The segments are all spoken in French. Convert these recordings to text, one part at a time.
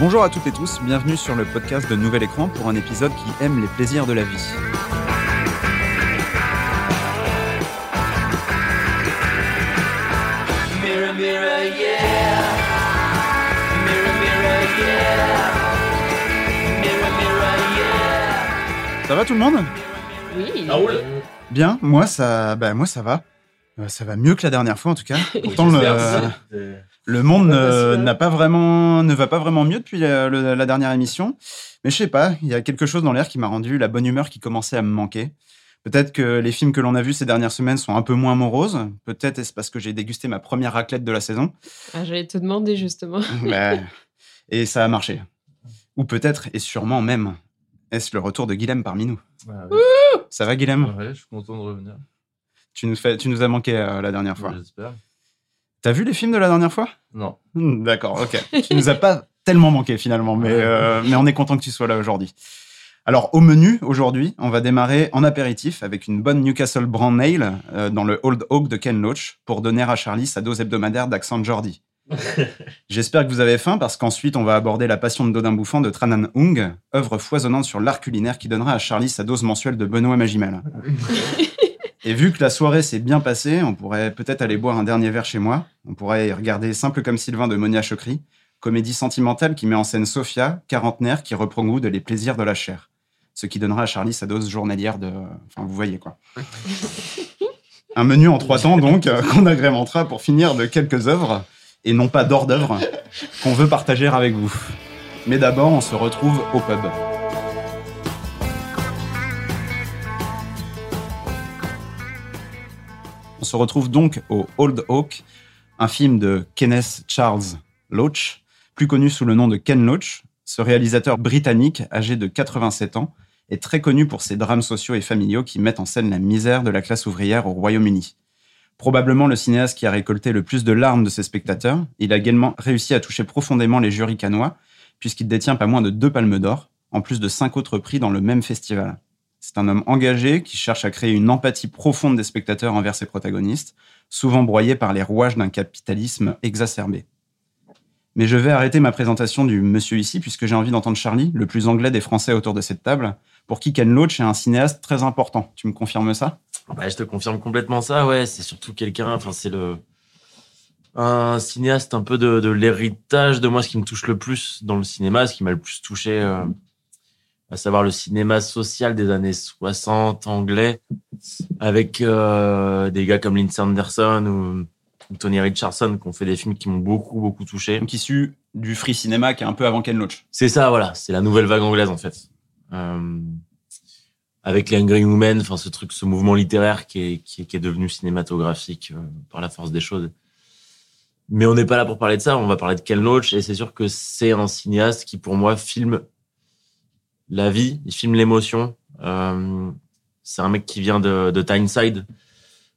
Bonjour à toutes et tous, bienvenue sur le podcast de Nouvel Écran pour un épisode qui aime les plaisirs de la vie. Mirror, mirror, yeah. Mirror, mirror, yeah. Mirror, mirror, yeah. Ça va tout le monde? Oui. Bien, moi ça, bah, moi ça va. Euh, Ça va mieux que la dernière fois en tout cas. Pourtant le, le monde bah, vrai. n'a pas vraiment, ne va pas vraiment mieux depuis euh, le- la dernière émission. Mais je sais pas, il y a quelque chose dans l'air qui m'a rendu la bonne humeur qui commençait à me manquer. Peut-être que les films que l'on a vus ces dernières semaines sont un peu moins moroses. Peut-être est-ce parce que j'ai dégusté ma première raclette de la saison. Ah, J'allais te demander justement. Bah, et ça a marché. Ou peut-être, et sûrement même, est-ce le retour de Guilhem parmi nous? Ah oui. Ça va Guilhem? Ouais, je suis content de revenir. tu, nous fais, tu nous as manqué euh, la dernière fois. J'espère. T'as vu les films de la dernière fois? Non. Hmm, D'accord, ok. tu nous as pas tellement manqué finalement, mais, euh, mais on est content que tu sois là aujourd'hui. Alors, au menu, aujourd'hui, on va démarrer en apéritif avec une bonne Newcastle Brown Ale euh, dans le Old Oak de Ken Loach pour donner à Charlie sa dose hebdomadaire d'accent Jordi. J'espère que vous avez faim parce qu'ensuite, on va aborder La Passion de Dodin Bouffant de Tranan Hung, œuvre foisonnante sur l'art culinaire qui donnera à Charlie sa dose mensuelle de Benoît Magimel. Et vu que la soirée s'est bien passée, on pourrait peut-être aller boire un dernier verre chez moi. On pourrait y regarder Simple comme Sylvain de Monia Chokri, comédie sentimentale qui met en scène Sophia, quarantenaire, qui reprend goût de les plaisirs de la chair. Ce qui donnera à Charlie sa dose journalière de... Enfin, vous voyez quoi. Un menu en trois temps, donc, euh, qu'on agrémentera pour finir de quelques œuvres, et non pas d'hors d'œuvre, qu'on veut partager avec vous. Mais d'abord, on se retrouve au pub. Se retrouve donc au Old Oak, un film de Kenneth Charles Loach, plus connu sous le nom de Ken Loach. Ce réalisateur britannique, âgé de 87 ans, est très connu pour ses drames sociaux et familiaux qui mettent en scène la misère de la classe ouvrière au Royaume-Uni. Probablement le cinéaste qui a récolté le plus de larmes de ses spectateurs, il a également réussi à toucher profondément les jurys canois, puisqu'il détient pas moins de deux palmes d'or, en plus de cinq autres prix dans le même festival. C'est un homme engagé qui cherche à créer une empathie profonde des spectateurs envers ses protagonistes, souvent broyés par les rouages d'un capitalisme exacerbé. Mais je vais arrêter ma présentation du monsieur ici, puisque j'ai envie d'entendre Charlie, le plus anglais des Français autour de cette table, pour qui Ken Loach est un cinéaste très important. Tu me confirmes ça? Bah, je te confirme complètement ça, ouais. C'est surtout quelqu'un, enfin, c'est le. Un cinéaste un peu de, l'héritage de moi, ce qui me touche le plus dans le cinéma, ce qui m'a le plus touché, euh, à savoir le cinéma social des années 60 anglais, avec euh, des gars comme Lindsay Anderson ou, ou Tony Richardson qui ont fait des films qui m'ont beaucoup, beaucoup touché. Donc issu du free cinéma qui est un peu avant Ken Loach. C'est ça, voilà. C'est la nouvelle vague anglaise, en fait. Euh, avec les Hungry Women, enfin, ce truc, ce mouvement littéraire qui est, qui est, qui est devenu cinématographique euh, par la force des choses. Mais on n'est pas là pour parler de ça, on va parler de Ken Loach, et c'est sûr que c'est un cinéaste qui, pour moi, filme la vie, il filme l'émotion. Euh, c'est un mec qui vient de, de Tyneside,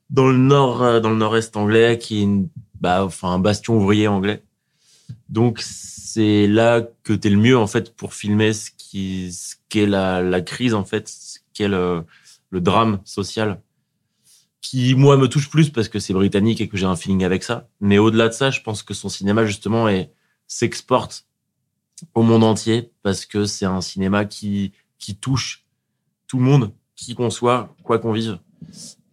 dans le nord, euh, dans le nord-est anglais, qui est bah, enfin, un bastion ouvrier anglais. Donc c'est là que tu es le mieux en fait pour filmer ce qui ce qu'est la, la crise en fait, ce qu'est le, le drame social qui moi me touche plus parce que c'est britannique et que j'ai un feeling avec ça. Mais au-delà de ça, je pense que son cinéma justement s'exporte au monde entier parce que c'est un cinéma qui qui touche tout le monde, qui qu'on soit, quoi qu'on vive.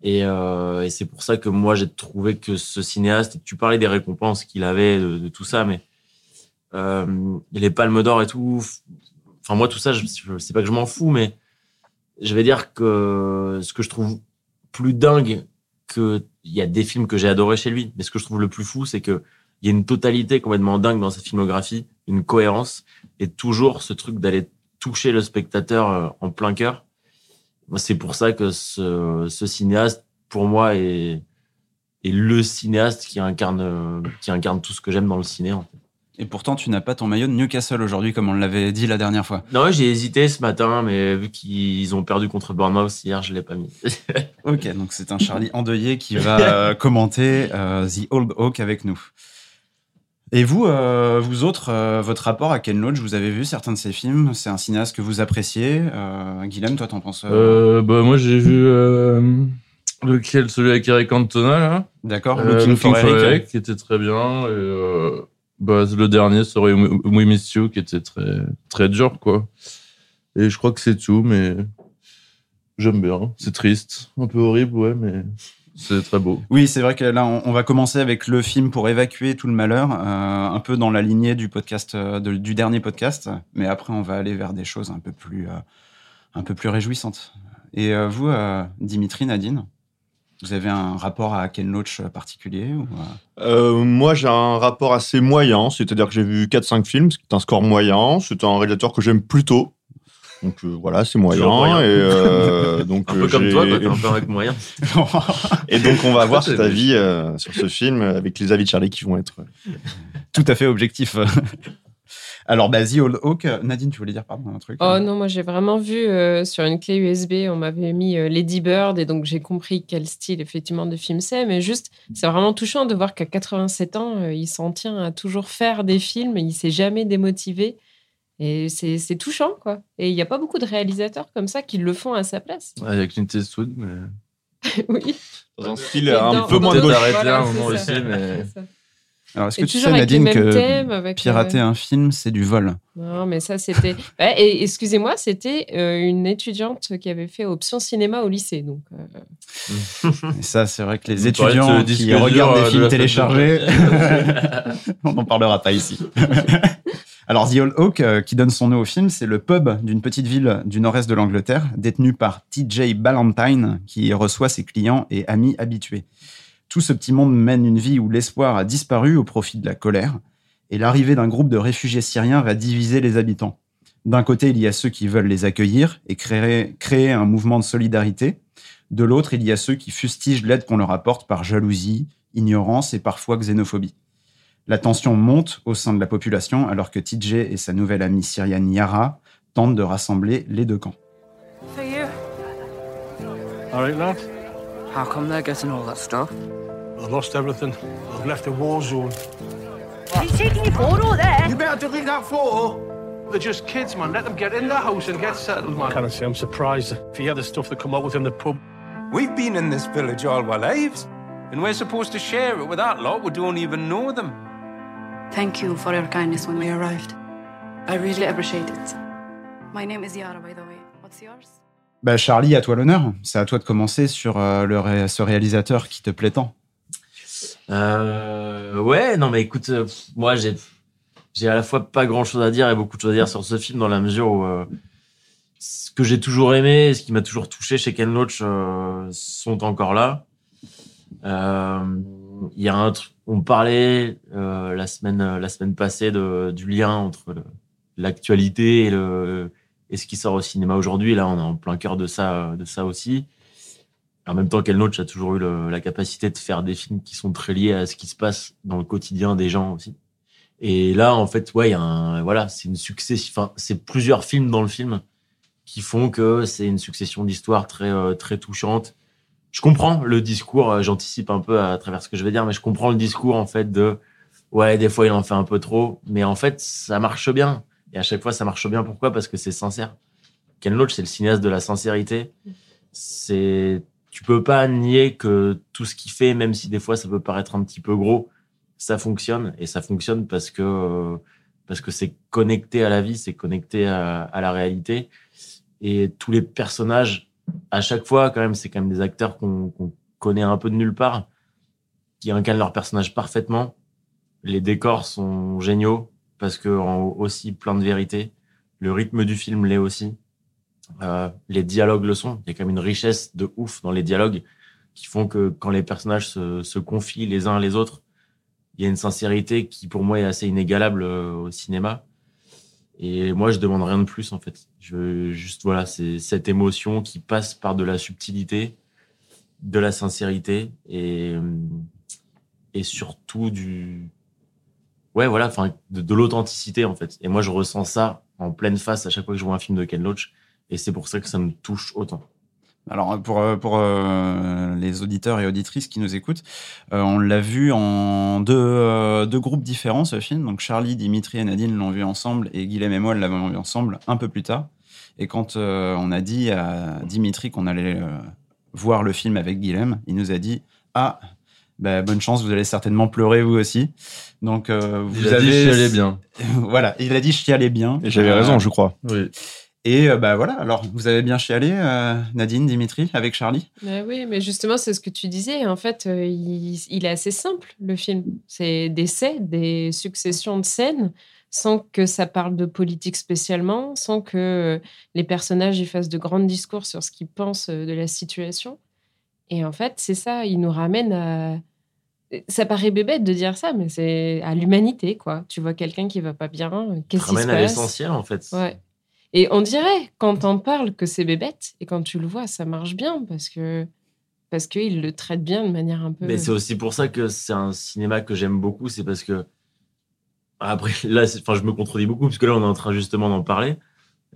Et, euh, c'est pour ça que moi j'ai trouvé que ce cinéaste, tu parlais des récompenses qu'il avait, de, de tout ça, mais euh, les palmes d'or et tout. Enfin moi tout ça, je, je sais pas que je m'en fous, mais je vais dire que ce que je trouve plus dingue que il y a des films que j'ai adorés chez lui, mais ce que je trouve le plus fou, c'est que il y a une totalité complètement dingue dans sa filmographie, une cohérence et toujours ce truc d'aller toucher le spectateur euh, en plein cœur. C'est pour ça que ce, ce cinéaste, pour moi, est, est le cinéaste qui incarne, qui incarne tout ce que j'aime dans le ciné. en fait. Et pourtant, tu n'as pas ton maillot de Newcastle aujourd'hui, comme on l'avait dit la dernière fois. Non, j'ai hésité ce matin, mais vu qu'ils ont perdu contre Bournemouth hier, je l'ai pas mis. Ok, donc c'est un Charlie endeuillé qui va euh, commenter euh, The Old Oak avec nous. Et vous, euh, vous autres, euh, votre rapport à Ken Loach, vous avez vu certains de ses films? C'est un cinéaste que vous appréciez euh, Guilhem, toi, t'en penses euh, Euh, bah, moi, j'ai vu euh, lequel? Celui avec Eric Cantona, là. D'accord Euh, Looking, for Eric. Eric, qui était très bien. Et, euh, Bah, le dernier serait We Miss You qui était très, très dur, quoi. Et je crois que c'est tout, mais j'aime bien. C'est triste, un peu horrible, ouais, mais c'est très beau. Oui, c'est vrai que là, on, on va commencer avec le film pour évacuer tout le malheur, euh, un peu dans la lignée du podcast, euh, de- du dernier podcast. Mais après, on va aller vers des choses un peu plus, euh, un peu plus réjouissantes. Et euh, vous, euh, Dimitri, Nadine, vous avez un rapport à Ken Loach particulier ou, euh, Euh, moi, j'ai un rapport assez moyen, c'est-à-dire que j'ai vu 4-5 films, c'est un score moyen, c'est un réalisateur que j'aime plutôt. Donc euh, voilà, c'est moyen. Toujours moyen. Et, euh, donc, Un peu euh, comme toi, quoi, t'es un peu avec moyen. et donc on va avoir C'est cet avis euh, sur ce film avec les avis de Charlie qui vont être. Tout à fait objectif. Alors, bah, The Old Hawk, Nadine, tu voulais dire pardon un truc Oh non, moi j'ai vraiment vu euh, sur une clé USB, on m'avait mis euh, Lady Bird et donc j'ai compris quel style effectivement de film c'est. Mais juste, c'est vraiment touchant de voir qu'à 87 ans, euh, il s'en tient à toujours faire des films, il s'est jamais démotivé. Et c'est touchant, quoi. Et il n'y a pas beaucoup de réalisateurs comme ça qui le font à sa place. Ouais, Avec Clint Eastwood, mais. oui. Dans un style Et un dans- peu moins de gauche. un moment aussi, mais. Alors, est-ce que tu sais, Nadine, que avec, pirater euh, un film, c'est du vol? Non, mais ça, c'était. Et excusez-moi, c'était euh, une étudiante qui avait fait option cinéma au lycée. Donc, euh, Et ça, c'est vrai que les étudiants qui regardent euh, des de films de téléchargés, on n'en parlera pas ici. Alors, The Old Hawk, euh, qui donne son nom au film, c'est le pub d'une petite ville du nord-est de l'Angleterre, détenu par TJ Ballantyne, qui reçoit ses clients et amis habitués. Tout ce petit monde mène une vie où l'espoir a disparu au profit de la colère, et l'arrivée d'un groupe de réfugiés syriens va diviser les habitants. D'un côté, il y a ceux qui veulent les accueillir et créer, créer un mouvement de solidarité. De l'autre, il y a ceux qui fustigent l'aide qu'on leur apporte par jalousie, ignorance et parfois xénophobie. La tension monte au sein de la population alors que TJ et sa nouvelle amie syrienne Yara tentent de rassembler les deux camps. You. All right, lad. How come they're getting all that stuff? I've lost everything. I've left a war zone. He's taking your photo there? You better delete that photo. They're just kids, man. Let them get in the house and get settled, man. Can I say I'm surprised if you hear the stuff that come out within the pub? We've been in this village all our lives, and we're supposed to share it with that lot who don't even know them. Thank you for your kindness when we arrived. I really appreciate it. My name is Yara, by the way. What's yours? Bah Charlie, à toi l'honneur. C'est à toi de commencer sur euh, le ré- ce réalisateur qui te plaît tant. Euh, ouais, non, mais écoute, euh, moi, j'ai, j'ai à la fois pas grand chose à dire et beaucoup de choses à dire sur ce film dans la mesure où euh, ce que j'ai toujours aimé, ce qui m'a toujours touché chez Ken Loach euh, sont encore là. Euh, Il y a un on parlait euh, la semaine, la semaine passée du lien entre l'actualité et ce qui sort au cinéma aujourd'hui. Là, on est en plein cœur de ça, de ça aussi. En même temps, Ken Loach a toujours eu la capacité de faire des films qui sont très liés à ce qui se passe dans le quotidien des gens aussi. Et là, en fait, ouais, voilà, c'est une succession, enfin, c'est plusieurs films dans le film qui font que c'est une succession d'histoires très, euh, très touchantes. Je comprends le discours, euh, j'anticipe un peu à travers ce que je vais dire, mais je comprends le discours, en fait, de, ouais, des fois, il en fait un peu trop, mais en fait, ça marche bien. Et à chaque fois, ça marche bien. Pourquoi? Parce que c'est sincère. Ken Loach, c'est le cinéaste de la sincérité. C'est, tu peux pas nier que tout ce qu'il fait, même si des fois ça peut paraître un petit peu gros, ça fonctionne et ça fonctionne parce que euh, parce que c'est connecté à la vie, c'est connecté à, à la réalité et tous les personnages à chaque fois quand même c'est quand même des acteurs qu'on connaît un peu de nulle part qui incarnent leur personnage parfaitement. Les décors sont géniaux parce que en aussi plein de vérité. Le rythme du film l'est aussi. Euh, les dialogues le sont. Il y a quand même une richesse de ouf dans les dialogues qui font que quand les personnages se, se confient les uns les autres, il y a une sincérité qui pour moi est assez inégalable euh, au cinéma. Et moi, je demande rien de plus en fait. Je juste voilà, c'est cette émotion qui passe par de la subtilité, de la sincérité et euh, et surtout du ouais voilà, enfin de, de l'authenticité en fait. Et moi, je ressens ça en pleine face à chaque fois que je vois un film de Ken Loach. Et c'est pour ça que ça me touche autant. Alors pour, euh, pour euh, les auditeurs et auditrices qui nous écoutent, euh, on l'a vu en deux, euh, deux groupes différents ce film. Donc Charlie, Dimitri et Nadine l'ont vu ensemble et Guilhem et moi l'avons vu ensemble un peu plus tard. Et quand euh, on a dit à Dimitri qu'on allait euh, voir le film avec Guilhem, il nous a dit Ah, bah, bonne chance, vous allez certainement pleurer vous aussi. Donc, euh, vous Il a avez. dit chialer bien. voilà, il a dit chialer bien. Et j'avais Euh, raison, je crois. Oui. Et euh, bah voilà, alors vous avez bien chialé, euh, Nadine, Dimitri, avec Charlie? Mais oui, mais justement, c'est ce que tu disais. En fait, euh, il, il est assez simple, le film. C'est des scènes, des successions de scènes, sans que ça parle de politique spécialement, sans que les personnages y fassent de grands discours sur ce qu'ils pensent de la situation. Et en fait, c'est ça, il nous ramène à... Ça paraît bébête de dire ça, mais c'est à l'humanité, quoi. Tu vois quelqu'un qui va pas bien, qu'est-ce qui se ramène à passe? l'essentiel, en fait. Ouais. Et on dirait, quand t'en parles, que c'est bébête, et quand tu le vois, ça marche bien, parce que parce qu'il le traite bien de manière un peu... Mais c'est aussi pour ça que c'est un cinéma que j'aime beaucoup, c'est parce que après là, enfin, je me contredis beaucoup parce que là, on est en train justement d'en parler,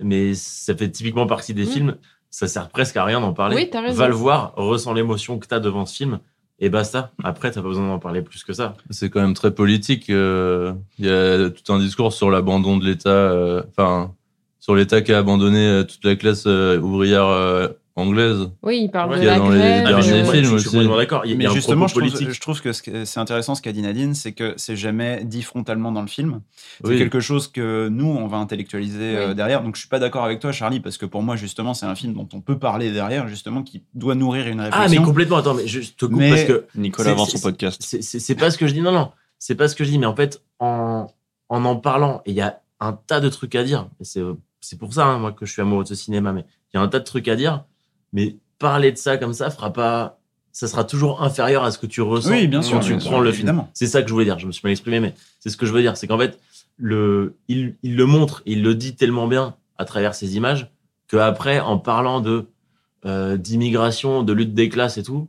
mais ça fait typiquement partie des Mm. films. Ça sert presque à rien d'en parler. Oui, t'as raison. Va le voir, ressens l'émotion que t'as devant ce film, et basta. Après, t'as pas besoin d'en parler plus que ça. C'est quand même très politique. euh, Il y a tout un discours sur l'abandon de l'État, euh, enfin, sur l'État qui a abandonné euh, toute la classe euh, ouvrière euh, anglaise. Oui, il parle Ouais, de qu'il y a la dans les grève. Ah, mais je, films je- je aussi. suis complètement d'accord. Mais justement, je trouve, politique. je trouve que ce que- c'est intéressant ce qu'a dit Nadine, c'est que c'est jamais dit frontalement dans le film. C'est Oui. quelque chose que nous, on va intellectualiser euh, Oui. derrière. Donc, je suis pas d'accord avec toi, Charlie, parce que pour moi, justement, c'est un film dont on peut parler derrière, justement, qui doit nourrir une réflexion. Ah, mais complètement. Attends, mais je te coupe Mais- parce que Nicolas c'est- son podcast. c'est pas ce que je dis. Non, non, c'est pas ce que je dis. Mais en fait, en en, en parlant, il y a un tas de trucs à dire. C'est c'est pour ça, hein, moi, que je suis amoureux de ce cinéma. Mais il y a un tas de trucs à dire. Mais parler de ça comme ça fera pas. Ça sera toujours inférieur à ce que tu ressens Oui, bien sûr, quand tu bien sûr, prends le film. C'est ça que je voulais dire. Je me suis mal exprimé, mais c'est ce que je veux dire. C'est qu'en fait, le, il, il le montre, il le dit tellement bien à travers ces images que après, en parlant de euh, d'immigration, de lutte des classes et tout,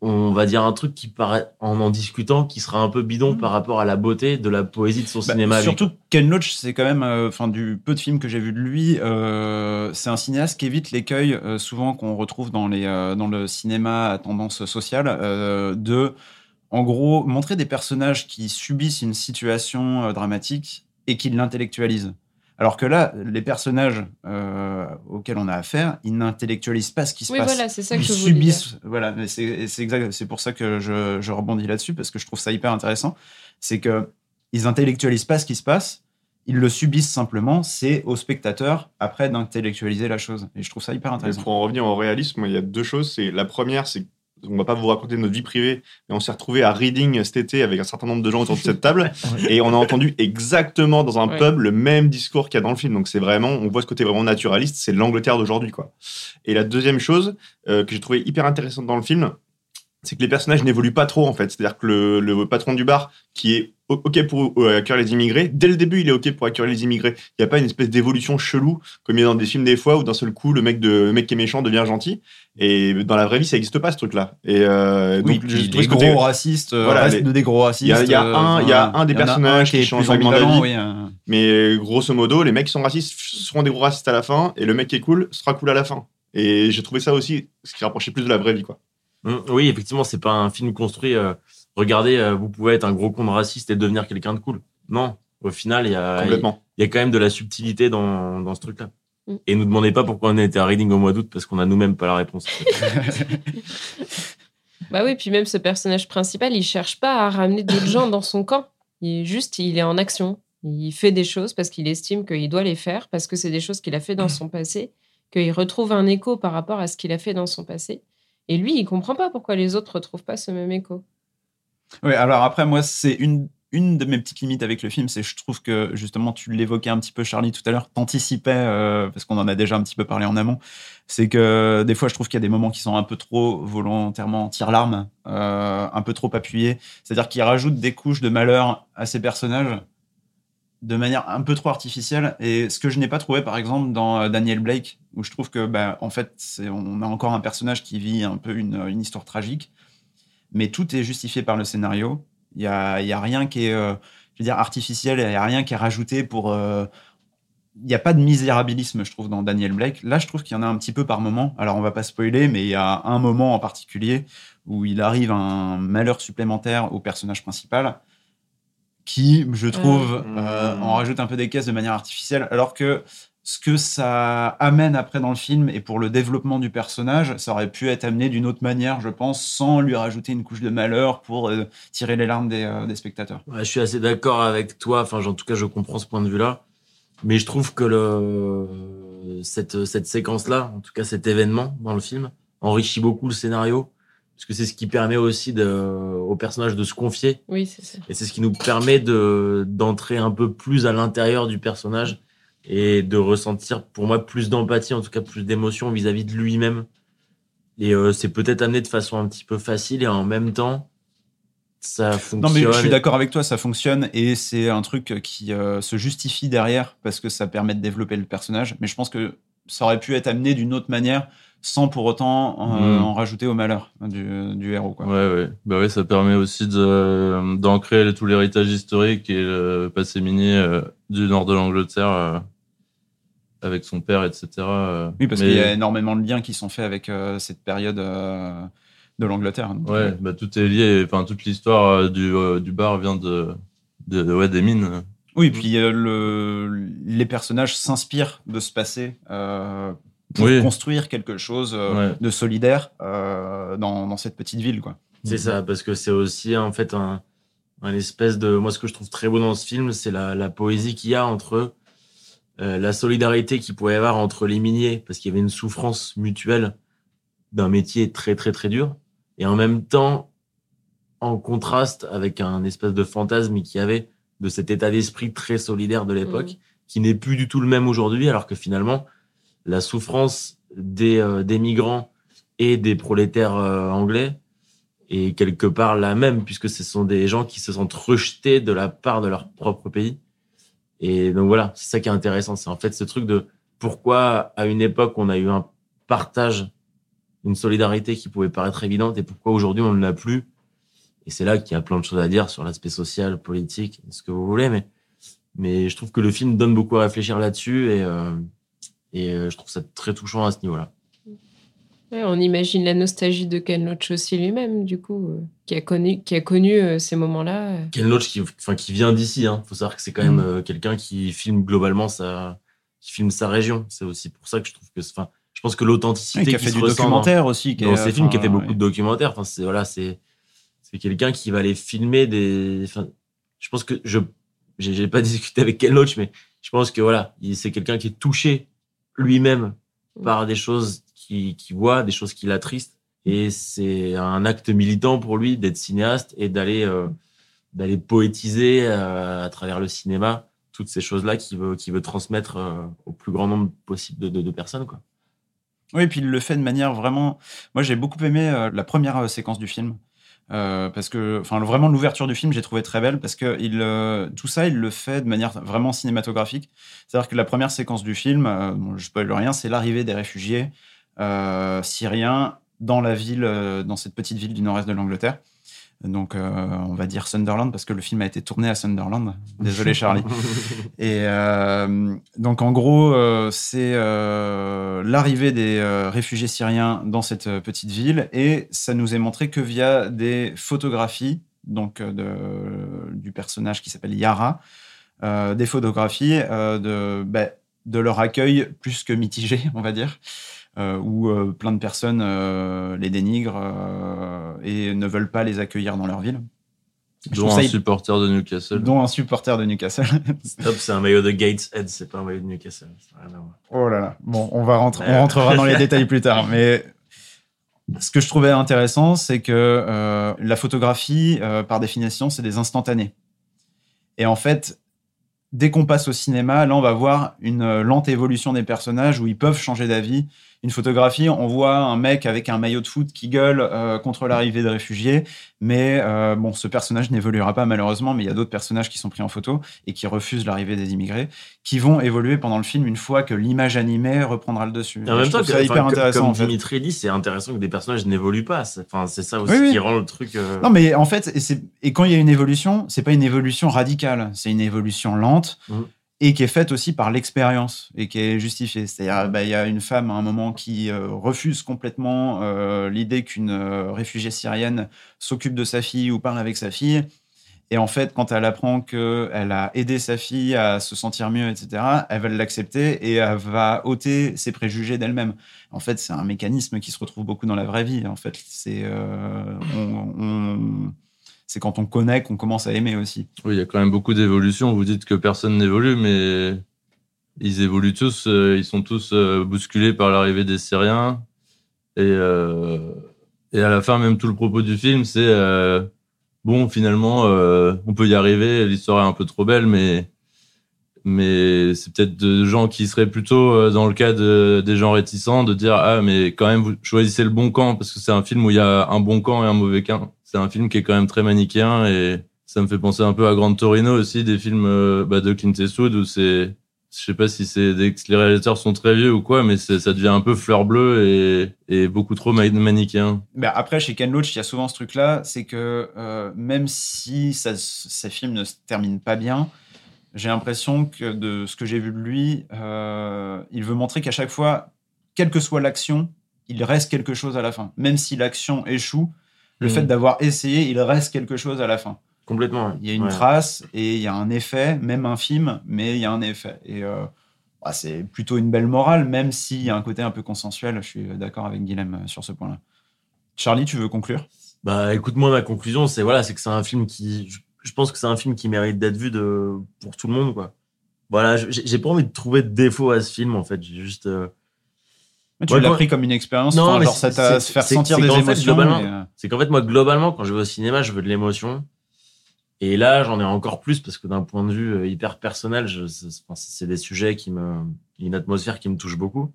on va dire un truc qui paraît, en en discutant, qui sera un peu bidon Mm. par rapport à la beauté de la poésie de son Bah, cinéma. surtout. Ken Loach, c'est quand même, euh, enfin, du peu de films que j'ai vu de lui, euh, c'est un cinéaste qui évite l'écueil euh, souvent qu'on retrouve dans, les, euh, dans le cinéma à tendance sociale, euh, de, en gros, montrer des personnages qui subissent une situation euh, dramatique et qui l'intellectualisent. Alors que là, les personnages euh, auxquels on a affaire, ils n'intellectualisent pas ce qui se Oui, passe. voilà, c'est ça que ils je voulais dire. subissent. Voilà, mais c'est c'est exact. C'est pour ça que je, je rebondis là-dessus parce que je trouve ça hyper intéressant. C'est que ils intellectualisent pas ce qui se passe, ils le subissent simplement. C'est au spectateur après d'intellectualiser la chose. Et je trouve ça hyper Mais intéressant. pour en revenir au réalisme, il y a deux choses. C'est la première, c'est on va pas vous raconter notre vie privée, mais on s'est retrouvé à Reading cet été avec un certain nombre de gens autour de cette table, et on a entendu exactement dans un Ouais. pub le même discours qu'il y a dans le film. Donc c'est vraiment, on voit ce côté vraiment naturaliste, c'est l'Angleterre d'aujourd'hui, quoi. Et la deuxième chose euh, que j'ai trouvé hyper intéressante dans le film, c'est que les personnages n'évoluent pas trop en fait. C'est-à-dire que le, le patron du bar, qui est OK pour euh, accueillir les immigrés, dès le début, il est OK pour accueillir les immigrés. Il n'y a pas une espèce d'évolution chelou comme il y a dans des films des fois où d'un seul coup, le mec, de, le mec qui est méchant devient gentil. Et dans la vraie vie, ça n'existe pas ce truc-là. Et euh, Oui, donc, les ce gros côté- racistes, euh, Voilà, les- de des gros racistes. Il y a- il y a euh, un- il y a un des personnages qui change d'avis. oui, euh. Mais grosso modo, les mecs qui sont racistes seront des gros racistes à la fin, et le mec qui est cool sera cool à la fin. Et j'ai trouvé ça aussi, ce qui rapprochait plus de la vraie vie, quoi. Mm, Oui, effectivement, c'est pas un film construit. euh, regardez, euh, vous pouvez être un gros con de raciste et devenir quelqu'un de cool. Non, au final, il y a, Complètement. il y a quand même de la subtilité dans, dans ce truc-là. Mm. Et nous demandez pas pourquoi on a été à Reading au mois d'août, parce qu'on a nous-mêmes pas la réponse. Bah oui, puis même ce personnage principal, il cherche pas à ramener d'autres gens dans son camp. Il est juste, il est en action. Il fait des choses parce qu'il estime qu'il doit les faire, parce que c'est des choses qu'il a fait dans son passé, qu'il retrouve un écho par rapport à ce qu'il a fait dans son passé. Et lui, il comprend pas pourquoi les autres retrouvent pas ce même écho. Oui, alors après, moi, c'est une, une de mes petites limites avec le film, c'est je trouve que, justement, tu l'évoquais un petit peu, Charlie, tout à l'heure, t'anticipais, euh, parce qu'on en a déjà un petit peu parlé en amont, c'est que des fois, je trouve qu'il y a des moments qui sont un peu trop volontairement tire-larme, euh, un peu trop appuyés. C'est-à-dire qu'ils rajoutent des couches de malheur à ces personnages de manière un peu trop artificielle. Et ce que je n'ai pas trouvé, par exemple, dans euh, Daniel Blake, où je trouve que, bah, en fait, on a encore un personnage qui vit un peu une, une histoire tragique, mais tout est justifié par le scénario. Il n'y a, y a rien qui est, euh, je veux dire, artificiel, il n'y a rien qui est rajouté pour. euh, il n'y a pas de misérabilisme, je trouve, dans Daniel Blake. Là, je trouve qu'il y en a un petit peu par moment. Alors, on va pas spoiler, mais il y a un moment en particulier où il arrive un malheur supplémentaire au personnage principal qui, je trouve, Mm. euh, en rajoute un peu des caisses de manière artificielle, alors que ce que ça amène après dans le film et pour le développement du personnage, ça aurait pu être amené d'une autre manière, je pense, sans lui rajouter une couche de malheur pour euh, tirer les larmes des, euh, des spectateurs. Ouais, je suis assez d'accord avec toi. Enfin, en tout cas, je comprends ce point de vue-là. Mais je trouve que le, cette, cette séquence-là, en tout cas cet événement dans le film, enrichit beaucoup le scénario. Parce que c'est ce qui permet aussi de, au personnage de se confier. Oui, c'est ça. Et c'est ce qui nous permet de, d'entrer un peu plus à l'intérieur du personnage et de ressentir, pour moi, plus d'empathie, en tout cas plus d'émotion vis-à-vis de lui-même. Et euh, c'est peut-être amené de façon un petit peu facile et en même temps, ça fonctionne. Non, mais je suis d'accord avec toi, ça fonctionne et c'est un truc qui euh, se justifie derrière parce que ça permet de développer le personnage. Mais je pense que ça aurait pu être amené d'une autre manière sans pour autant euh, Mm. en rajouter au malheur du, du héros. Quoi. Ouais, ouais. Bah ouais, ça permet aussi de, d'ancrer tout l'héritage historique et le passé minier euh, du nord de l'Angleterre euh, avec son père, etc. Oui, parce Mais- qu'il y a énormément de liens qui sont faits avec euh, cette période euh, de l'Angleterre. Donc, Ouais, euh, bah tout est lié. Enfin, toute l'histoire euh, du, euh, du bar vient de, de, ouais, des mines. Oui, puis euh, le, les personnages s'inspirent de ce passé euh, pour Oui. construire quelque chose euh, Ouais. de solidaire euh, dans, dans cette petite ville. Quoi. C'est ça, parce que c'est aussi en fait un, un espèce de. Moi, ce que je trouve très beau dans ce film, c'est la, la poésie qu'il y a entre euh, la solidarité qu'il pouvait y avoir entre les miniers, parce qu'il y avait une souffrance mutuelle d'un métier très, très, très dur, et en même temps, en contraste avec un espèce de fantasme qu'il y avait de cet état d'esprit très solidaire de l'époque, qui n'est plus du tout le même aujourd'hui, alors que finalement, la souffrance des, euh, des migrants et des prolétaires euh, anglais est quelque part la même, puisque ce sont des gens qui se sentent rejetés de la part de leur propre pays. Et donc voilà, c'est ça qui est intéressant. C'est en fait ce truc de pourquoi, à une époque, on a eu un partage, une solidarité qui pouvait paraître évidente, et pourquoi aujourd'hui on ne l'a plus. Et c'est là qu'il y a plein de choses à dire sur l'aspect social, politique, ce que vous voulez, mais, je trouve que le film donne beaucoup à réfléchir là-dessus, et, euh, euh, je trouve ça très touchant à ce niveau-là. Ouais, on imagine la nostalgie de Ken Loach aussi lui-même, du coup, euh, qui a connu, qui a connu euh, ces moments-là. Ken Loach qui, enfin, qui vient d'ici. Hein. faut savoir que c'est quand même Mm. euh, quelqu'un qui filme globalement sa, qui filme sa région. C'est aussi pour ça que je trouve que, enfin, je pense que l'authenticité Ouais, qui a fait du documentaire aussi. qui dans ses films, qui a fait beaucoup de documentaires. Enfin, c'est voilà, c'est c'est quelqu'un qui va aller filmer des. Enfin, je pense que je j'ai pas discuté avec Ken Loach, mais je pense que voilà, il- c'est quelqu'un qui est touché lui-même par des choses qui voit, des choses qui l'attristent, et c'est un acte militant pour lui d'être cinéaste et d'aller euh, d'aller poétiser euh, à travers le cinéma toutes ces choses-là qu'il veut qu'il veut transmettre euh, au plus grand nombre possible de, personnes quoi. Oui, puis il le fait de manière vraiment. Moi, j'ai beaucoup aimé la première séquence du film. Parce que, enfin, vraiment, l'ouverture du film, j'ai trouvé très belle parce que il, tout ça, il le fait de manière vraiment cinématographique. C'est-à-dire que la première séquence du film, euh, bon, je spoil rien, c'est l'arrivée des réfugiés syriens dans la ville, euh, dans cette petite ville du nord-est de l'Angleterre. Donc, euh, on va dire Sunderland parce que le film a été tourné à Sunderland. Désolé, Charlie. Et euh, donc, en gros, euh, c'est euh, l'arrivée des euh, réfugiés syriens dans cette euh, petite ville et ça nous est montré que via des photographies donc euh, de, du personnage qui s'appelle Yara, euh, des photographies euh, de, ben, de leur accueil plus que mitigé, on va dire, euh, où euh, plein de personnes euh, les dénigrent euh, et ne veulent pas les accueillir dans leur ville. Dont un supporter de Newcastle. dont un supporter de Newcastle. Stop, c'est un maillot de Gateshead, c'est pas un maillot de Newcastle. Oh là là. Bon, on va rentrer, on rentrera dans les détails plus tard. Mais ce que je trouvais intéressant, c'est que euh, la photographie, euh, par définition, c'est des instantanés. Et en fait, dès qu'on passe au cinéma, là, on va voir une euh, lente évolution des personnages où ils peuvent changer d'avis. Une photographie, on voit un mec avec un maillot de foot qui gueule euh, contre l'arrivée des réfugiés, mais euh, bon, ce personnage n'évoluera pas malheureusement, mais il y a d'autres personnages qui sont pris en photo et qui refusent l'arrivée des immigrés, qui vont évoluer pendant le film une fois que l'image animée reprendra le dessus. Et en Et même temps, ça hyper intéressant. Comme en fait. Dimitri dit, c'est intéressant que des personnages n'évoluent pas. C'est enfin, c'est ça aussi Oui, oui. qui rend le truc. euh, Non, mais en fait, et, c'est- et quand il y a une évolution, c'est pas une évolution radicale, c'est une évolution lente Mhm. Et qui est faite aussi par l'expérience et qui est justifiée. C'est-à-dire, bah, il y a une femme à un moment qui euh, refuse complètement euh, l'idée qu'une euh, réfugiée syrienne s'occupe de sa fille ou parle avec sa fille. Et en fait, quand elle apprend qu'elle a aidé sa fille à se sentir mieux, etc., elle va l'accepter et elle va ôter ses préjugés d'elle-même. En fait, c'est un mécanisme qui se retrouve beaucoup dans la vraie vie. En fait, c'est on- on- c'est quand on connaît qu'on commence à aimer aussi. Oui, il y a quand même beaucoup d'évolution. Vous dites que personne n'évolue, mais ils évoluent tous. euh, Ils sont tous euh, bousculés par l'arrivée des Syriens. Et, euh, et à la fin, même tout le propos du film, c'est bon, finalement, on peut y arriver. L'histoire est un peu trop belle, mais mais c'est peut-être de gens qui seraient plutôt dans le cas de, des gens réticents de dire ah mais quand même vous choisissez le bon camp parce que c'est un film où il y a un bon camp et un mauvais camp. C'est un film qui est quand même très manichéen et ça me fait penser un peu à Grand Torino aussi des films euh, bah, de Clint Eastwood où c'est je sais pas si c'est des les réalisateurs sont très vieux ou quoi mais ça devient un peu fleur bleue et, beaucoup trop ma- manichéen. Ben après, chez Ken Loach, il y a souvent ce truc-là, c'est que euh, même si ça, ces films ne se terminent pas bien, j'ai l'impression que de ce que j'ai vu de lui, euh, il veut montrer qu'à chaque fois, quelle que soit l'action, il reste quelque chose à la fin. Même si l'action échoue, le Mhm. fait d'avoir essayé, il reste quelque chose à la fin. Complètement. ouais. Il y a une Ouais. trace et il y a un effet, même infime, mais il y a un effet. Et euh, bah, c'est plutôt une belle morale, même s'il y a un côté un peu consensuel. Je suis d'accord avec Guilhem euh, sur ce point-là. Charlie, tu veux conclure? Bah, écoute, moi, ma conclusion, c'est voilà, c'est que c'est un film qui, je, pense que c'est un film qui mérite d'être vu de pour tout le monde, quoi. Voilà, j'ai pas envie de trouver de défaut à ce film, en fait. J'ai juste. euh, Tu Ouais, l'as pris comme une expérience, Non, enfin, genre ça t'a faire sentir des émotions. euh, C'est qu'en fait, moi, globalement, quand je vais au cinéma, je veux de l'émotion. Et là, j'en ai encore plus parce que d'un point de vue euh, hyper personnel, je- c'est des sujets qui me, il y a une atmosphère qui me touche beaucoup.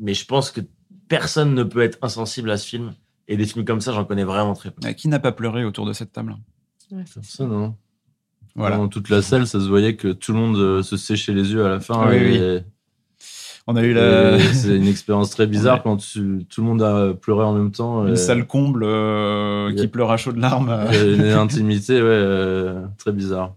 Mais je pense que personne ne peut être insensible à ce film. Et des films comme ça, j'en connais vraiment très peu. qui n'a pas pleuré autour de cette table? Personne, hein. Voilà. Dans toute la salle, ça se voyait que tout le monde euh, se séchait les yeux à la fin. Oui, et- On a eu la... et c'est une expérience très bizarre quand tu- tout le monde a pleuré en même temps. une et- salle comble euh, qui a- pleure à chaudes larmes. euh. Une intimité, ouais, euh, très bizarre.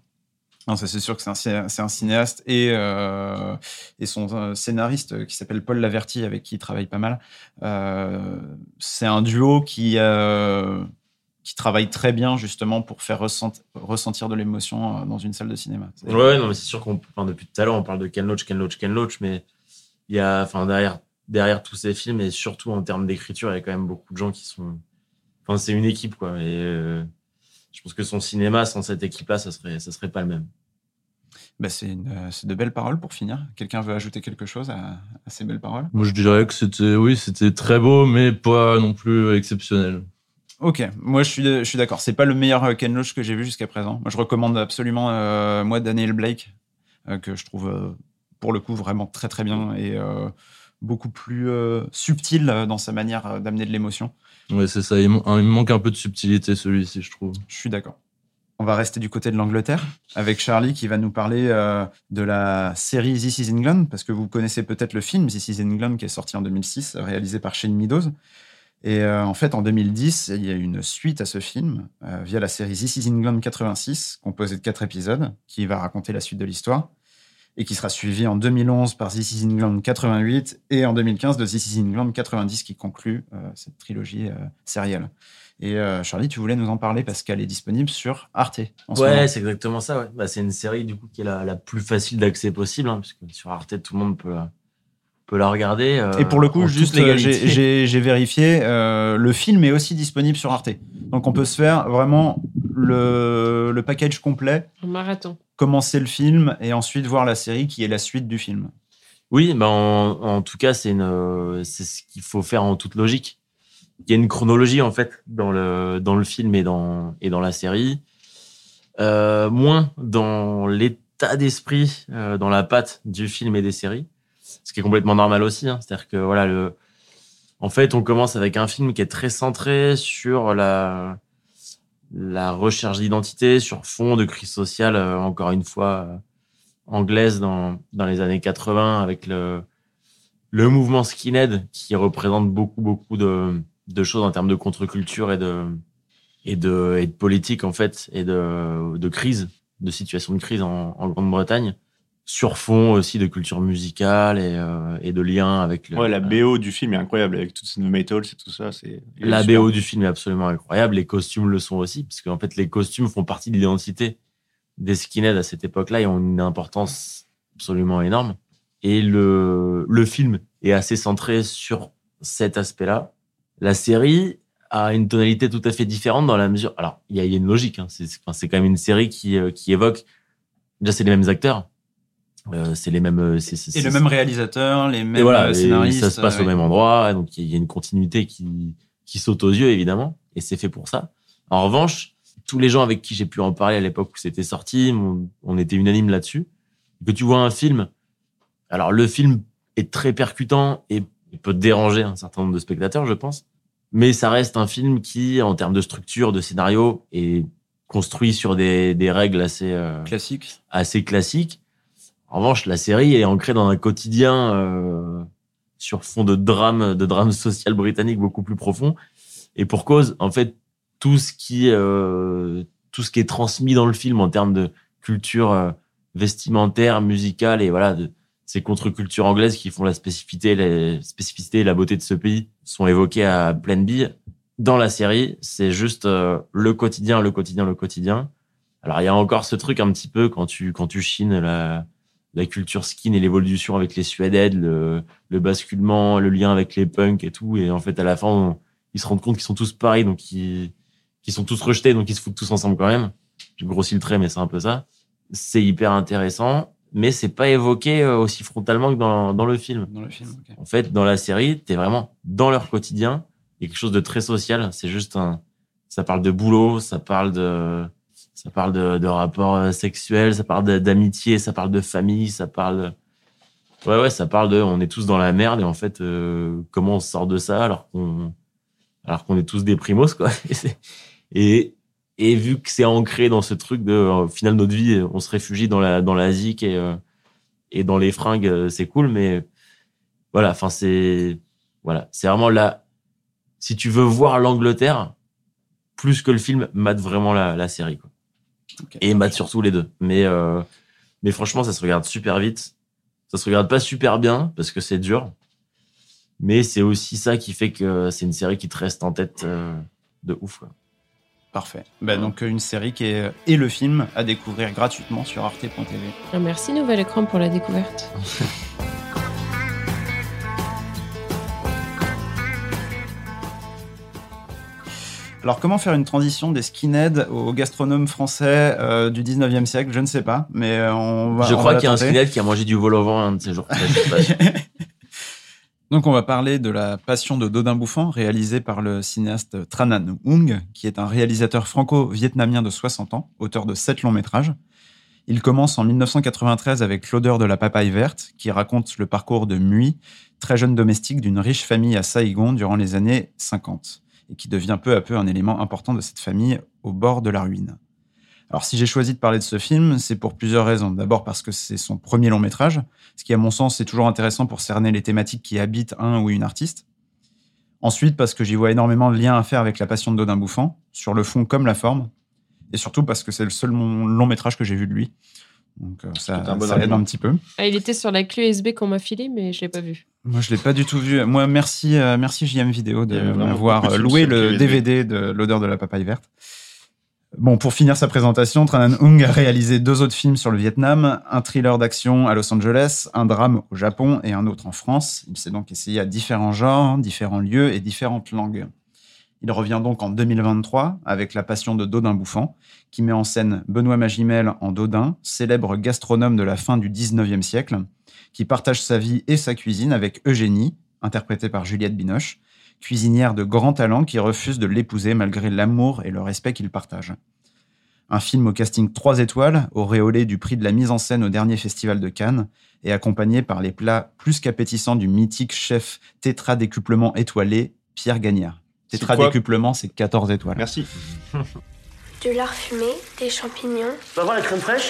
Non, ça c'est sûr que c'est un, cinéaste et, euh, et son euh, scénariste euh, qui s'appelle Paul Laverty, avec qui il travaille pas mal. euh, c'est un duo qui, euh, qui travaille très bien justement pour faire ressent- ressentir de l'émotion euh, dans une salle de cinéma. Ouais, non, mais c'est sûr qu'on, enfin, depuis tout à l'heure, on parle de Ken Loach, Ken Loach, Ken Loach, mais il y a, enfin, derrière, derrière tous ces films et surtout en termes d'écriture, il y a quand même beaucoup de gens qui sont, enfin, c'est une équipe, quoi. Et euh, je pense que son cinéma, sans cette équipe-là, ça serait, ça serait pas le même. Bah, c'est euh, c'est de belles paroles pour finir. Quelqu'un veut ajouter quelque chose à, à ces belles paroles? Moi, je dirais que c'était, oui, c'était très beau, mais pas non plus exceptionnel. Ok, moi je suis, je suis d'accord. C'est pas le meilleur Ken Loach que j'ai vu jusqu'à présent. Moi je recommande absolument euh, moi Daniel Blake euh, que je trouve euh, pour le coup vraiment très très bien et euh, beaucoup plus euh, subtil dans sa manière euh, d'amener de l'émotion. Ouais, c'est ça. Il, man- il manque un peu de subtilité, celui-ci, je trouve. Je suis d'accord. On va rester du côté de l'Angleterre avec Charlie qui va nous parler euh, de la série This is England parce que vous connaissez peut-être le film This is England qui est sorti en 2006 réalisé par Shane Meadows. Et euh, en fait, en 2010, il y a une suite à ce film euh, via la série This is England 86, composée de quatre épisodes, qui va raconter la suite de l'histoire, et qui sera suivie en 2011 par This is England 88 et en 2015 de This is England 90 qui conclut euh, cette trilogie euh, sérielle. Et euh, Charlie, tu voulais nous en parler parce qu'elle est disponible sur Arte. En. Ouais, c'est exactement ça, ouais. Bah, c'est une série, du coup, qui est la, la plus facile d'accès possible, hein, parce que sur Arte, tout le monde peut la, peut la regarder. euh, Et pour le coup, juste, euh, j'ai- vérifié, euh, le film est aussi disponible sur Arte. Donc on peut se faire vraiment le, le package complet, Un marathon. commencer le film et ensuite voir la série qui est la suite du film. Oui, bah en, en tout cas, c'est ce qu'il faut faire en toute logique. Il y a une chronologie en fait dans le dans le film et dans et dans la série, euh, moins dans l'état d'esprit, euh, dans la patte du film et des séries, ce qui est complètement normal aussi. hein. C'est-à-dire que voilà le, en fait, on commence avec un film qui est très centré sur la la recherche d'identité, sur fond de crise sociale, euh, encore une fois. euh, anglaise dans, dans les années 80 avec le, le mouvement skinhead qui représente beaucoup, beaucoup de, de choses en termes de contre-culture et de, et, de, et de politique, en fait, et de, de crise, de situation de crise en, en Grande-Bretagne. Sur fond aussi de culture musicale et, euh, et de lien avec le, Ouais, la BO du film est incroyable avec toutes ces metals et tout ça. C'est La. BO du film est absolument incroyable. Les costumes le sont aussi, parce qu'en fait, les costumes font partie de l'identité des skinheads à cette époque-là et ont une importance absolument énorme. Et le, le film est assez centré sur cet aspect-là. La série a une tonalité tout à fait différente dans la mesure. Alors, il y a, il y a une logique. Hein. C'est quand même une série qui, euh, qui évoque. Déjà, c'est les mêmes acteurs. Euh, c'est les mêmes. euh, c'est- c'est- Et le même réalisateur, les mêmes et voilà, euh, et scénaristes. ça se passe au même endroit, donc il y a une continuité qui, qui saute aux yeux, évidemment, et c'est fait pour ça. En revanche, tous les gens avec qui j'ai pu en parler à l'époque où c'était sorti, on, on était unanime là-dessus. Que tu vois un film, alors le film est très percutant et peut déranger un certain nombre de spectateurs, je pense, mais ça reste un film qui, en termes de structure, de scénario, est construit sur des, des règles assez, euh, Classique. assez classique. En revanche, la série est ancrée dans un quotidien euh, sur fond de drame, de drame social britannique beaucoup plus profond. Et pour cause, en fait, tout ce qui, euh, tout ce qui est transmis dans le film en termes de culture euh, vestimentaire, musicale et voilà, de ces contre-cultures anglaises qui font la spécificité, la spécificité et la beauté de ce pays sont évoquées à pleine bille. Dans la série, c'est juste euh, le quotidien, le quotidien, le quotidien. Alors il y a encore ce truc un petit peu quand tu quand tu chines la la culture skin et l'évolution avec les Suédoides, le, le basculement, le lien avec les punks et tout. Et en fait, à la fin, on- ils se rendent compte qu'ils sont tous pareils, donc ils, qu'ils sont tous rejetés, donc ils se foutent tous ensemble quand même. J'ai grossi le trait, mais c'est un peu ça. C'est hyper intéressant, mais c'est pas évoqué euh, aussi frontalement que dans, dans le film. Dans le film. En fait, dans la série, t'es vraiment dans leur quotidien. Il y a quelque chose de très social. C'est juste un, ça parle de boulot, ça parle de, ça parle de, de rapports euh, sexuels, ça parle d'amitié, ça parle de famille, ça parle, de- ouais, ouais, ça parle de, on est tous dans la merde et en fait, euh, comment on sort de ça alors qu'on, alors qu'on est tous des primos, quoi. Et, et, vu que c'est ancré dans ce truc de, euh, au final, notre vie, on se réfugie dans la, dans la et, euh, et dans les fringues, euh, c'est cool, mais voilà, enfin, c'est, voilà, c'est vraiment là, si tu veux voir l'Angleterre, plus que le film, mate vraiment la, la série, quoi. Et mate surtout les deux. Mais, euh, mais franchement, ça se regarde super vite. Ça se regarde pas super bien parce que c'est dur. Mais c'est aussi ça qui fait que c'est une série qui te reste en tête euh, de ouf. Quoi. Parfait. Bah, donc euh, une série qui est et le film à découvrir gratuitement sur arte.tv. Merci Nouvel Écran pour la découverte. Alors comment faire une transition des skinheads aux gastronomes français euh, du 19e siècle? Je ne sais pas, mais euh, on va. Je on crois qu'il y a un skinhead qui a mangé du vol au vent un de ces jours. Donc on va parler de la Passion de Dodin Bouffant, réalisée par le cinéaste Tran Anh Hung, qui est un réalisateur franco-vietnamien de 60 ans, auteur de sept longs métrages. Il commence en 1993 avec L'odeur de la papaye verte, qui raconte le parcours de Mui, très jeune domestique d'une riche famille à Saïgon durant les années 50, et qui devient peu à peu un élément important de cette famille au bord de la ruine. Alors si j'ai choisi de parler de ce film, c'est pour plusieurs raisons. D'abord parce que c'est son premier long métrage, ce qui à mon sens est toujours intéressant pour cerner les thématiques qui habitent un ou une artiste. Ensuite parce que j'y vois énormément de liens à faire avec la passion de Dodin Bouffant, sur le fond comme la forme. Et surtout parce que c'est le seul long métrage que j'ai vu de lui. Donc euh, ça, un bon ça aide un petit peu. Ah, il était sur la clé USB qu'on m'a filée, mais je l'ai pas vu. Moi, je l'ai pas du tout vu. Moi, merci, euh, merci JM Vidéo de m'avoir euh, loué le. DVD de l'odeur de la papaye verte. Bon, pour finir sa présentation, Tran Anh Hung a réalisé deux autres films sur le Vietnam, un thriller d'action à Los Angeles, un drame au Japon et un autre en France. Il s'est donc essayé à différents genres, différents lieux et différentes langues. Il revient donc en 2023 avec La Passion de Dodin Bouffant, qui met en scène Benoît Magimel en Dodin, célèbre gastronome de la fin du 19e siècle, qui partage sa vie et sa cuisine avec Eugénie, interprétée par Juliette Binoche, cuisinière de grand talent qui refuse de l'épouser malgré l'amour et le respect qu'ils partagent. Un film au casting 3 étoiles, auréolé du prix de la mise en scène au dernier festival de Cannes, et accompagné par les plats plus qu'appétissants du mythique chef tétradécuplement étoilé Pierre Gagnard. C'est Tétradécuplement, c'est 14 étoiles. Merci. Du lard fumé, des champignons. Tu vas voir la crème fraîche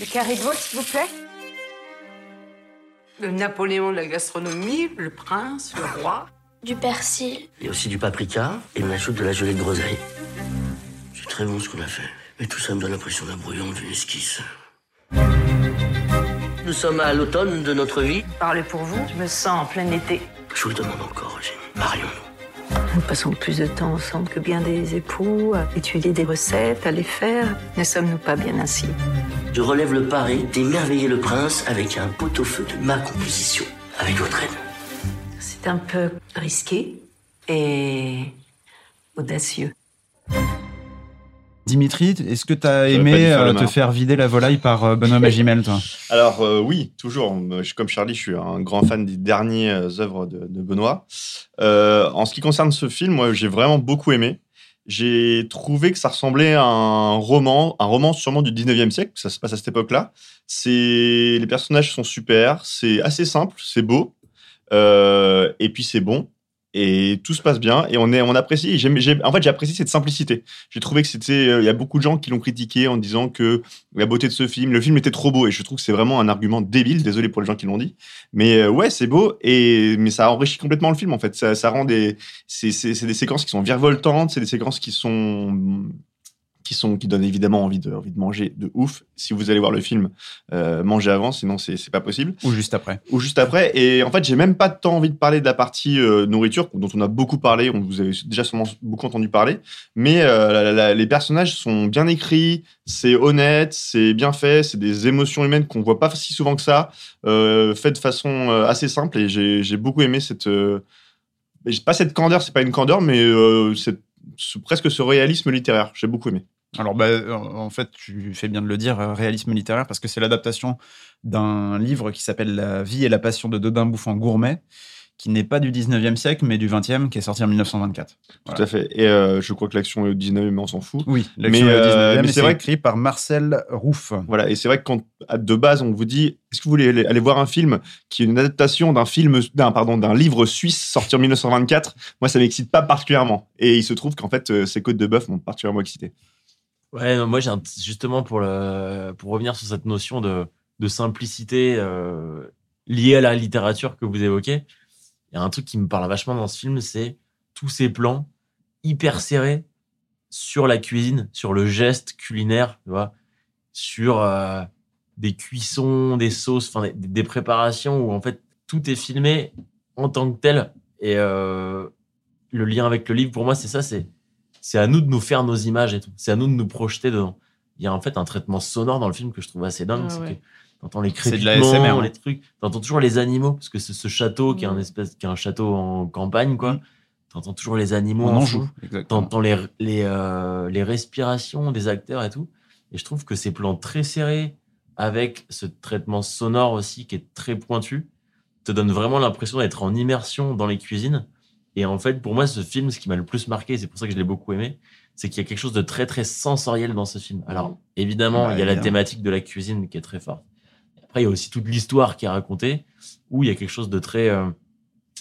Le carré de veau, s'il vous plaît. Le Napoléon de la gastronomie, le prince, le roi. Du persil. Il y a aussi du paprika et on ajoute de la gelée de groseille. C'est très bon ce qu'on a fait. Mais tout ça me donne l'impression d'un brouillon, d'une esquisse. Nous sommes à l'automne de notre vie. Parlez pour vous, je me sens en plein été. Je vous le demande encore, Eugénie. Marions-nous. Nous passons plus de temps ensemble que bien des époux, à étudier des recettes, à les faire. Ne sommes-nous pas bien ainsi? Je relève le pari d'émerveiller le prince avec un pot-au-feu de ma composition, avec votre aide. C'est un peu risqué et audacieux. Dimitri, est-ce que tu as aimé faire euh, te faire vider la volaille par euh, Benoît Magimel, toi? Alors euh, oui, toujours. Comme Charlie, je suis un grand fan des dernières œuvres de, de Benoît. Euh, en ce qui concerne ce film, moi, j'ai vraiment beaucoup aimé. J'ai trouvé que ça ressemblait à un roman, un roman sûrement du 19e siècle. Ça se passe à cette époque-là. Les personnages sont super. C'est assez simple, c'est beau, Euh, et puis c'est bon. Et tout se passe bien et on est on apprécie. J'aime- j'ai- en fait, j'ai apprécié cette simplicité. J'ai trouvé que c'était. euh, Il y a beaucoup de gens qui l'ont critiqué en disant que la beauté de ce film, le film était trop beau et je trouve que c'est vraiment un argument débile. Désolé pour les gens qui l'ont dit, mais euh, ouais, c'est beau et mais ça enrichit complètement le film en fait. Ça, ça rend des c'est des séquences qui sont virevoltantes, c'est des séquences qui sont qui sont qui donnent évidemment envie de envie de manger de ouf. Si vous allez voir le film, euh, mangez avant, sinon c'est c'est pas possible. Ou juste après Ou juste après. Et en fait, j'ai même pas tant envie de parler de la partie euh, nourriture, dont on a beaucoup parlé, on vous avez déjà sûrement beaucoup entendu parler. Mais euh, la- la- les personnages sont bien écrits, c'est honnête, c'est bien fait, c'est des émotions humaines qu'on voit pas si souvent que ça, fait de façon assez simple. Et j'ai j'ai beaucoup aimé cette. pas cette candeur, c'est pas une candeur, mais cette- ce- presque ce réalisme littéraire. J'ai beaucoup aimé. Alors, bah, euh, en fait, tu fais bien de le dire, euh, réalisme littéraire, parce que c'est l'adaptation d'un livre qui s'appelle La vie et la passion de Dodin Bouffant Gourmet, qui n'est pas du 19e siècle, mais du 20e, qui est sorti en 1924. Tout à fait. Et euh, je crois que l'action est au 19e, mais on s'en fout. Oui, mais, l'action est au euh, 19e, mais c'est vrai écrit par Marcel Rouff. Voilà, et c'est vrai que quand de base on vous dit est-ce que vous voulez aller, voir un film qui est une adaptation d'un film d'un pardon d'un livre suisse sorti en 1924, moi ça m'excite pas particulièrement. Et il se trouve qu'en fait ces côtes de bœuf m'ont particulièrement excité. Ouais, non, moi, j'ai justement, pour, le, pour revenir sur cette notion de, de simplicité euh, liée à la littérature que vous évoquez, il y a un truc qui me parle vachement dans ce film, c'est tous ces plans hyper serrés sur la cuisine, sur le geste culinaire, tu vois, sur euh, des cuissons, des sauces, enfin des, des préparations où en fait tout est filmé en tant que tel. Et euh, le lien avec le livre, pour moi, c'est ça, c'est c'est à nous de nous faire nos images et tout. C'est à nous de nous projeter dedans. Il y a en fait un traitement sonore dans le film que je trouve assez dingue. Ah c'est ouais. que t'entends les C'est de la crépitements, ouais. les trucs. T'entends toujours les animaux parce que c'est ce château qui est un espèce, qui est un château en campagne quoi. T'entends toujours les animaux On en joue. T'entends les les euh, les respirations des acteurs et tout. Et je trouve que ces plans très serrés avec ce traitement sonore aussi qui est très pointu te donne vraiment l'impression d'être en immersion dans les cuisines. Et en fait, pour moi, ce film, ce qui m'a le plus marqué, c'est pour ça que je l'ai beaucoup aimé, c'est qu'il y a quelque chose de très très sensoriel dans ce film. Alors évidemment, Bah, il y a la thématique de la cuisine qui est très forte. Après, il y a aussi toute l'histoire qui est racontée, où il y a quelque chose de très, euh,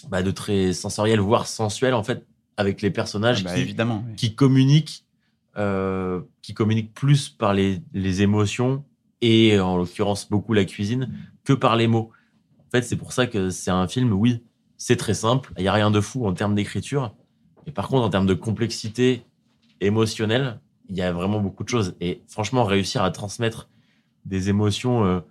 bah, de très sensoriel, voire sensuel en fait, avec les personnages Bah, qui, évidemment. oui. qui communiquent, euh, qui communiquent plus par les, les émotions et en l'occurrence beaucoup la cuisine que par les mots. En fait, c'est pour ça que c'est un film, oui, c'est très simple, il n'y a rien de fou en termes d'écriture, mais par contre, en termes de complexité émotionnelle, il y a vraiment beaucoup de choses. Et franchement, réussir à transmettre des émotions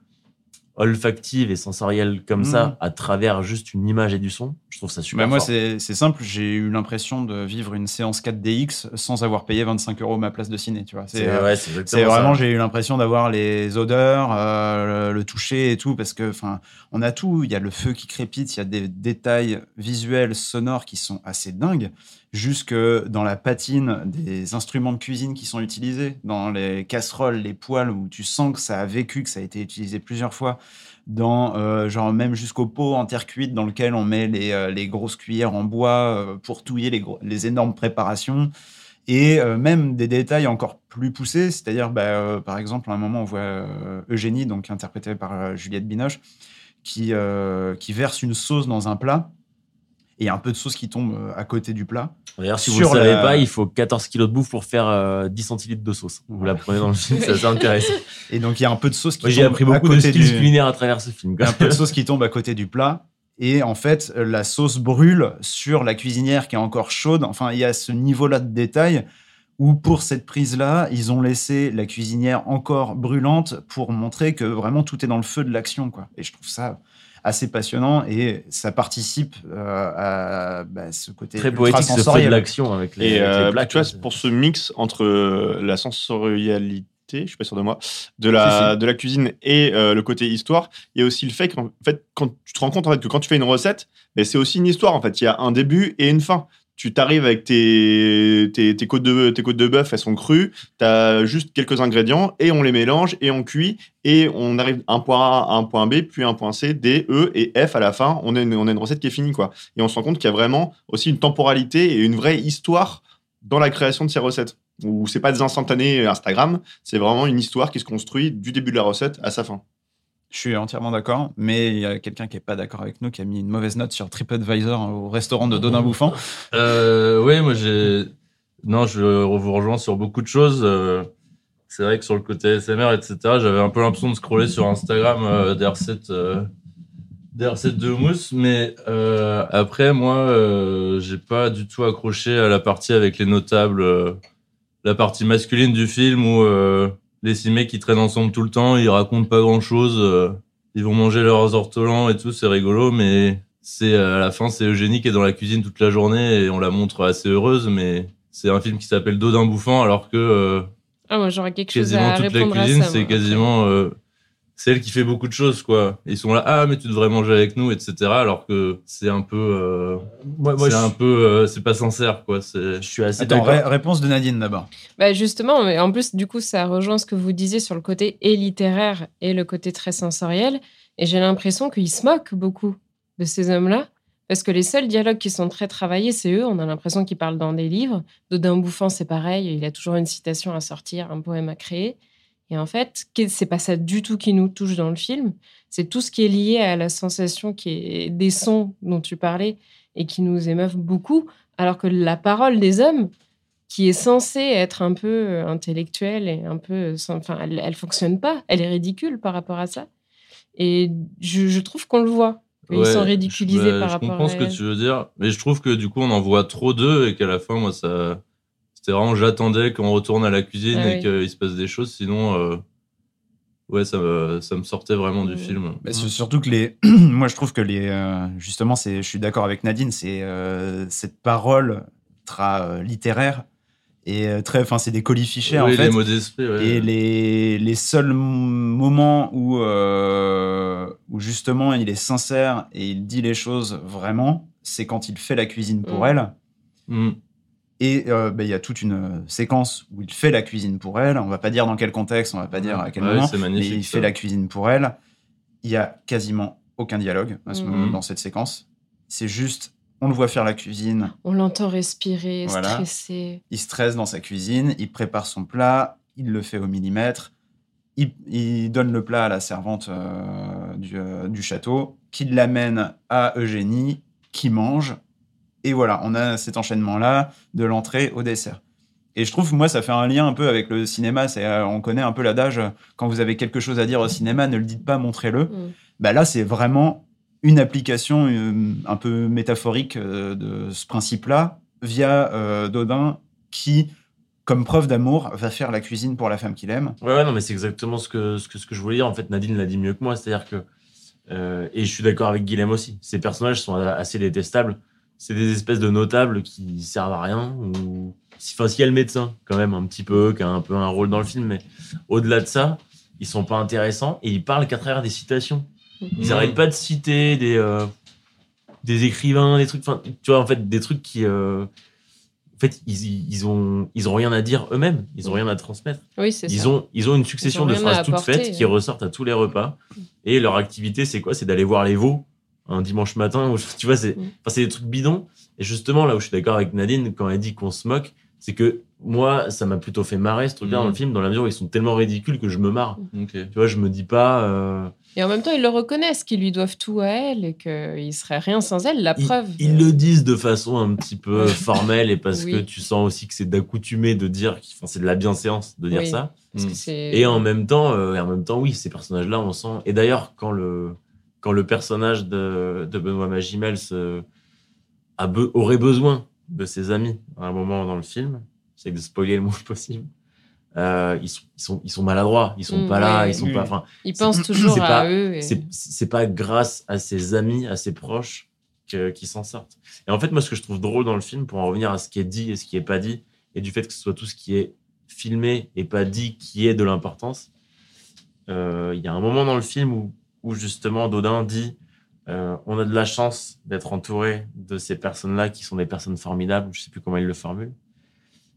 olfactives et sensorielles comme ça à travers juste une image et du son, je trouve ça super Bah, moi, c'est simple. J'ai eu l'impression de vivre une séance 4DX sans avoir payé 25 euros ma place de ciné. Tu vois, C'est euh, ouais, vraiment, j'ai eu l'impression d'avoir les odeurs, euh, le, le toucher et tout, parce que, enfin, on a tout. Il y a le feu qui crépite, il y a des détails visuels, sonores qui sont assez dingues, jusque dans la patine des instruments de cuisine qui sont utilisés, dans les casseroles, les poêles, où tu sens que ça a vécu, que ça a été utilisé plusieurs fois, dans, euh, genre, même jusqu'au pot en terre cuite dans lequel on met les, euh, les grosses cuillères en bois euh, pour touiller les, les énormes préparations. Et même des détails encore plus poussés, c'est-à-dire, bah, par exemple, à un moment, on voit Eugénie, donc interprétée par Juliette Binoche, qui, qui verse une sauce dans un plat, et il y a un peu de sauce qui tombe euh, à côté du plat. D'ailleurs, si vous ne savez la- pas, il faut 14 kilos de bouffe pour faire euh, 10 centilitres de sauce. Vous la prenez dans le film, assez intéressant. Et donc, il y a un peu de sauce qui Moi, j'ai tombe appris à beaucoup de côté skills du... culinaires à travers ce film. Il y a un peu de sauce qui tombe à côté du plat. Et en fait, euh, la sauce brûle sur la cuisinière qui est encore chaude. Enfin, il y a ce niveau-là de détail où pour cette prise-là, ils ont laissé la cuisinière encore brûlante pour montrer que vraiment tout est dans le feu de l'action. quoi. Et je trouve ça assez passionnant et ça participe euh, à bah, ce côté Très poétique ce feu de l'action avec les, Et avec les euh, tu vois, pour ce mix entre euh, la sensorialité, je suis pas sûr de moi, de la, Si, si. de la cuisine et euh, le côté histoire, il y a aussi le fait qu'en fait, quand tu te rends compte en fait, que quand tu fais une recette, ben, c'est aussi une histoire. En fait, il y a un début et une fin. Tu t'arrives avec tes, tes, tes côtes de, tes côtes de bœuf, elles sont crues, tu as juste quelques ingrédients et on les mélange et on cuit et on arrive un point A un point B, puis un point C, D, E et F à la fin. On a une, on a une recette qui est finie. quoi. Et on se rend compte qu'il y a vraiment aussi une temporalité et une vraie histoire dans la création de ces recettes. Où c'est pas des instantanés Instagram, c'est vraiment une histoire qui se construit du début de la recette à sa fin. Je suis entièrement d'accord, mais il y a quelqu'un qui est pas d'accord avec nous, qui a mis une mauvaise note sur TripAdvisor au restaurant de Dodin Bouffant. Euh, oui, moi j'ai. Non, je vous rejoins sur beaucoup de choses. Euh, C'est vrai que sur le côté SMR, etc., j'avais un peu l'impression de scroller sur Instagram euh, des recettes, euh, des de mousse. Mais euh, après, moi, j'ai pas du tout accroché à la partie avec les notables, la partie masculine du film où les six mecs qui traînent ensemble tout le temps, ils racontent pas grand chose. ils vont manger leurs ortolans et tout, c'est rigolo, mais c'est euh, à la fin, c'est Eugénie qui est dans la cuisine toute la journée et on la montre assez heureuse, mais c'est un film qui s'appelle Dos d'un bouffant, alors que euh, Ah, moi, j'aurais quelque chose quasiment à toute la répondre à cuisine, c'est quasiment euh, celle qui fait beaucoup de choses, quoi. Ils sont là, ah, mais tu devrais manger avec nous, etc. Alors que c'est un peu, euh, c'est je- un peu, euh, c'est pas sincère, quoi. C'est. Je suis assez Attends, ré- réponse de Nadine d'abord. Bah justement, mais en plus, du coup, ça rejoint ce que vous disiez sur le côté et littéraire et le côté très sensoriel. Et j'ai l'impression qu'ils se moquent beaucoup de ces hommes-là. Parce que les seuls dialogues qui sont très travaillés, c'est eux. On a l'impression qu'ils parlent dans des livres. Dodin Bouffant, c'est pareil. Il a toujours une citation à sortir, un poème à créer. Et en fait, c'est pas ça du tout qui nous touche dans le film. C'est tout ce qui est lié à la sensation qui est des sons dont tu parlais et qui nous émeuvent beaucoup. Alors que la parole des hommes, qui est censée être un peu euh, intellectuelle et un peu. Enfin, elle, elle fonctionne pas. Elle est ridicule par rapport à ça. Et je, je trouve qu'on le voit. Ils Ouais, sont je- ridiculisés bah, par Je rapport comprends à ce que tu veux dire, mais je trouve que du coup, on en voit trop d'eux et qu'à la fin, moi, ça. C'était vraiment, j'attendais qu'on retourne à la cuisine Ah et oui. qu'il se passe des choses, sinon. euh, Ouais, ça me, ça me sortait vraiment du Mm. film. Bah, surtout que les, moi je trouve que les, euh, justement, c'est, je suis d'accord avec Nadine, c'est euh, cette parole ultra euh, littéraire et très, enfin c'est des colifichets en Oui, fait. les mots d'esprit, ouais. Et les, les seuls moments où, euh, où justement il est sincère et il dit les choses vraiment, c'est quand il fait la cuisine pour Mm. elle. Mm. Et euh, bah, il y a toute une euh, séquence où il fait la cuisine pour elle. On va pas dire dans quel contexte, on va pas dire à quel Ouais, moment, c'est mais il ça. fait la cuisine pour elle. Il y a quasiment aucun dialogue à ce Mhm. moment, dans cette séquence. C'est juste, on le voit faire la cuisine, On l'entend respirer, Voilà. stresser. il stresse dans sa cuisine, il prépare son plat, il le fait au millimètre, il, il donne le plat à la servante euh, du, euh, du château, qui l'amène à Eugénie, qui mange. Et voilà, on a cet enchaînement-là de l'entrée au dessert. Et je trouve, moi, ça fait un lien un peu avec le cinéma. C'est, euh, on connaît un peu l'adage, quand vous avez quelque chose à dire au cinéma, ne le dites pas, montrez-le. Mm. Bah là, c'est vraiment une application euh, un peu métaphorique euh, de ce principe-là via euh, Dodin qui, comme preuve d'amour, va faire la cuisine pour la femme qu'il aime. Ouais, ouais, non, mais c'est exactement ce que, ce, que, ce que je voulais dire. En fait, Nadine l'a dit mieux que moi. C'est-à-dire que. euh, et je suis d'accord avec Guilhem aussi. Ces personnages sont assez détestables. C'est des espèces de notables qui servent à rien. Ou... Enfin, s'il y a le médecin, quand même, un petit peu, qui a un peu un rôle dans le film, mais au-delà de ça, ils sont pas intéressants et ils parlent qu'à travers des citations. Ils Mhm. arrêtent pas de citer des, euh, des écrivains, des trucs. Enfin, tu vois, en fait, des trucs qui. euh, en fait, ils, ils, ont, ils ont rien à dire eux-mêmes. Ils ont rien à transmettre. Oui, c'est Ils ça. ont, ils ont une succession Ils ont de phrases toutes faites qui ressortent à tous les repas. Et leur activité, c'est quoi? C'est d'aller voir les veaux un dimanche matin. Où, tu vois, c'est Mm. enfin, c'est des trucs bidons. Et justement, là où je suis d'accord avec Nadine, quand elle dit qu'on se moque, c'est que moi, ça m'a plutôt fait marrer ce truc-là Mm. dans le film, dans la mesure où ils sont tellement ridicules que je me marre. Ok. Tu vois, je me dis pas. euh, Et en même temps, ils le reconnaissent, qu'ils lui doivent tout à elle et qu'il serait rien sans elle. La Ils, preuve. ils le disent de façon un petit peu formelle et parce Oui. que tu sens aussi que c'est d'accoutumé de dire, enfin, c'est de la bienséance de dire Oui. ça. Parce Mm. que c'est- Et en même temps, euh, et en même temps, oui, ces personnages-là, on sent. Et d'ailleurs, quand le quand le personnage de, de Benoît Magimel se, a be- aurait besoin de ses amis à un moment dans le film, j'essaie de spoiler le moins possible. Euh, ils, sont, ils, sont, ils sont maladroits, ils sont Mm, pas là, ouais. ils sont Oui. pas. Enfin, Ils c'est- pensent toujours c'est à pas- eux et- C'est c'est pas grâce à ses amis, à ses proches qu'ils s'en sortent. Et en fait, moi, ce que je trouve drôle dans le film, pour en revenir à ce qui est dit et ce qui est pas dit, et du fait que ce soit tout ce qui est filmé et pas dit qui est de l'importance, euh, il y a un moment dans le film où, où justement Dodin dit euh, on a de la chance d'être entouré de ces personnes-là qui sont des personnes formidables. Je sais plus comment il le formule.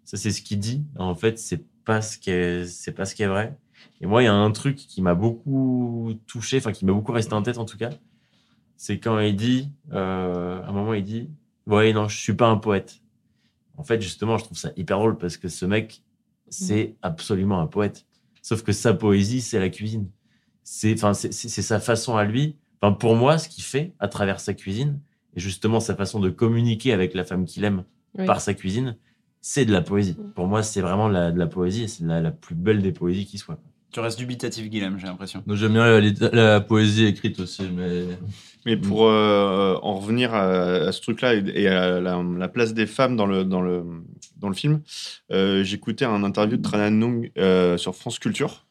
Ça, c'est ce qu'il dit. En fait, c'est pas ce qui est, c'est pas ce qui est vrai. Et moi, il y a un truc qui m'a beaucoup touché, enfin, qui m'a beaucoup resté en tête, en tout cas. C'est quand il dit, euh, à un moment, il dit, ouais, non, je suis pas un poète. En fait, justement, je trouve ça hyper drôle parce que ce mec, c'est absolument un poète. Sauf que sa poésie, c'est la cuisine. C'est, enfin, c'est, c'est c'est sa façon à lui. Enfin, pour moi, ce qu'il fait à travers sa cuisine, et justement sa façon de communiquer avec la femme qu'il aime Oui. par sa cuisine, c'est de la poésie. Pour moi, c'est vraiment la- de la poésie et c'est la, la plus belle des poésies qui soit. Tu restes dubitatif, Guilhem, j'ai l'impression. J'aime bien la, poésie écrite aussi, mais. Mais pour euh, en revenir à, à ce truc-là et, et à la, la place des femmes dans le, dans le, dans le film, euh, j'écoutais un interview de Tran Nung euh, sur France Culture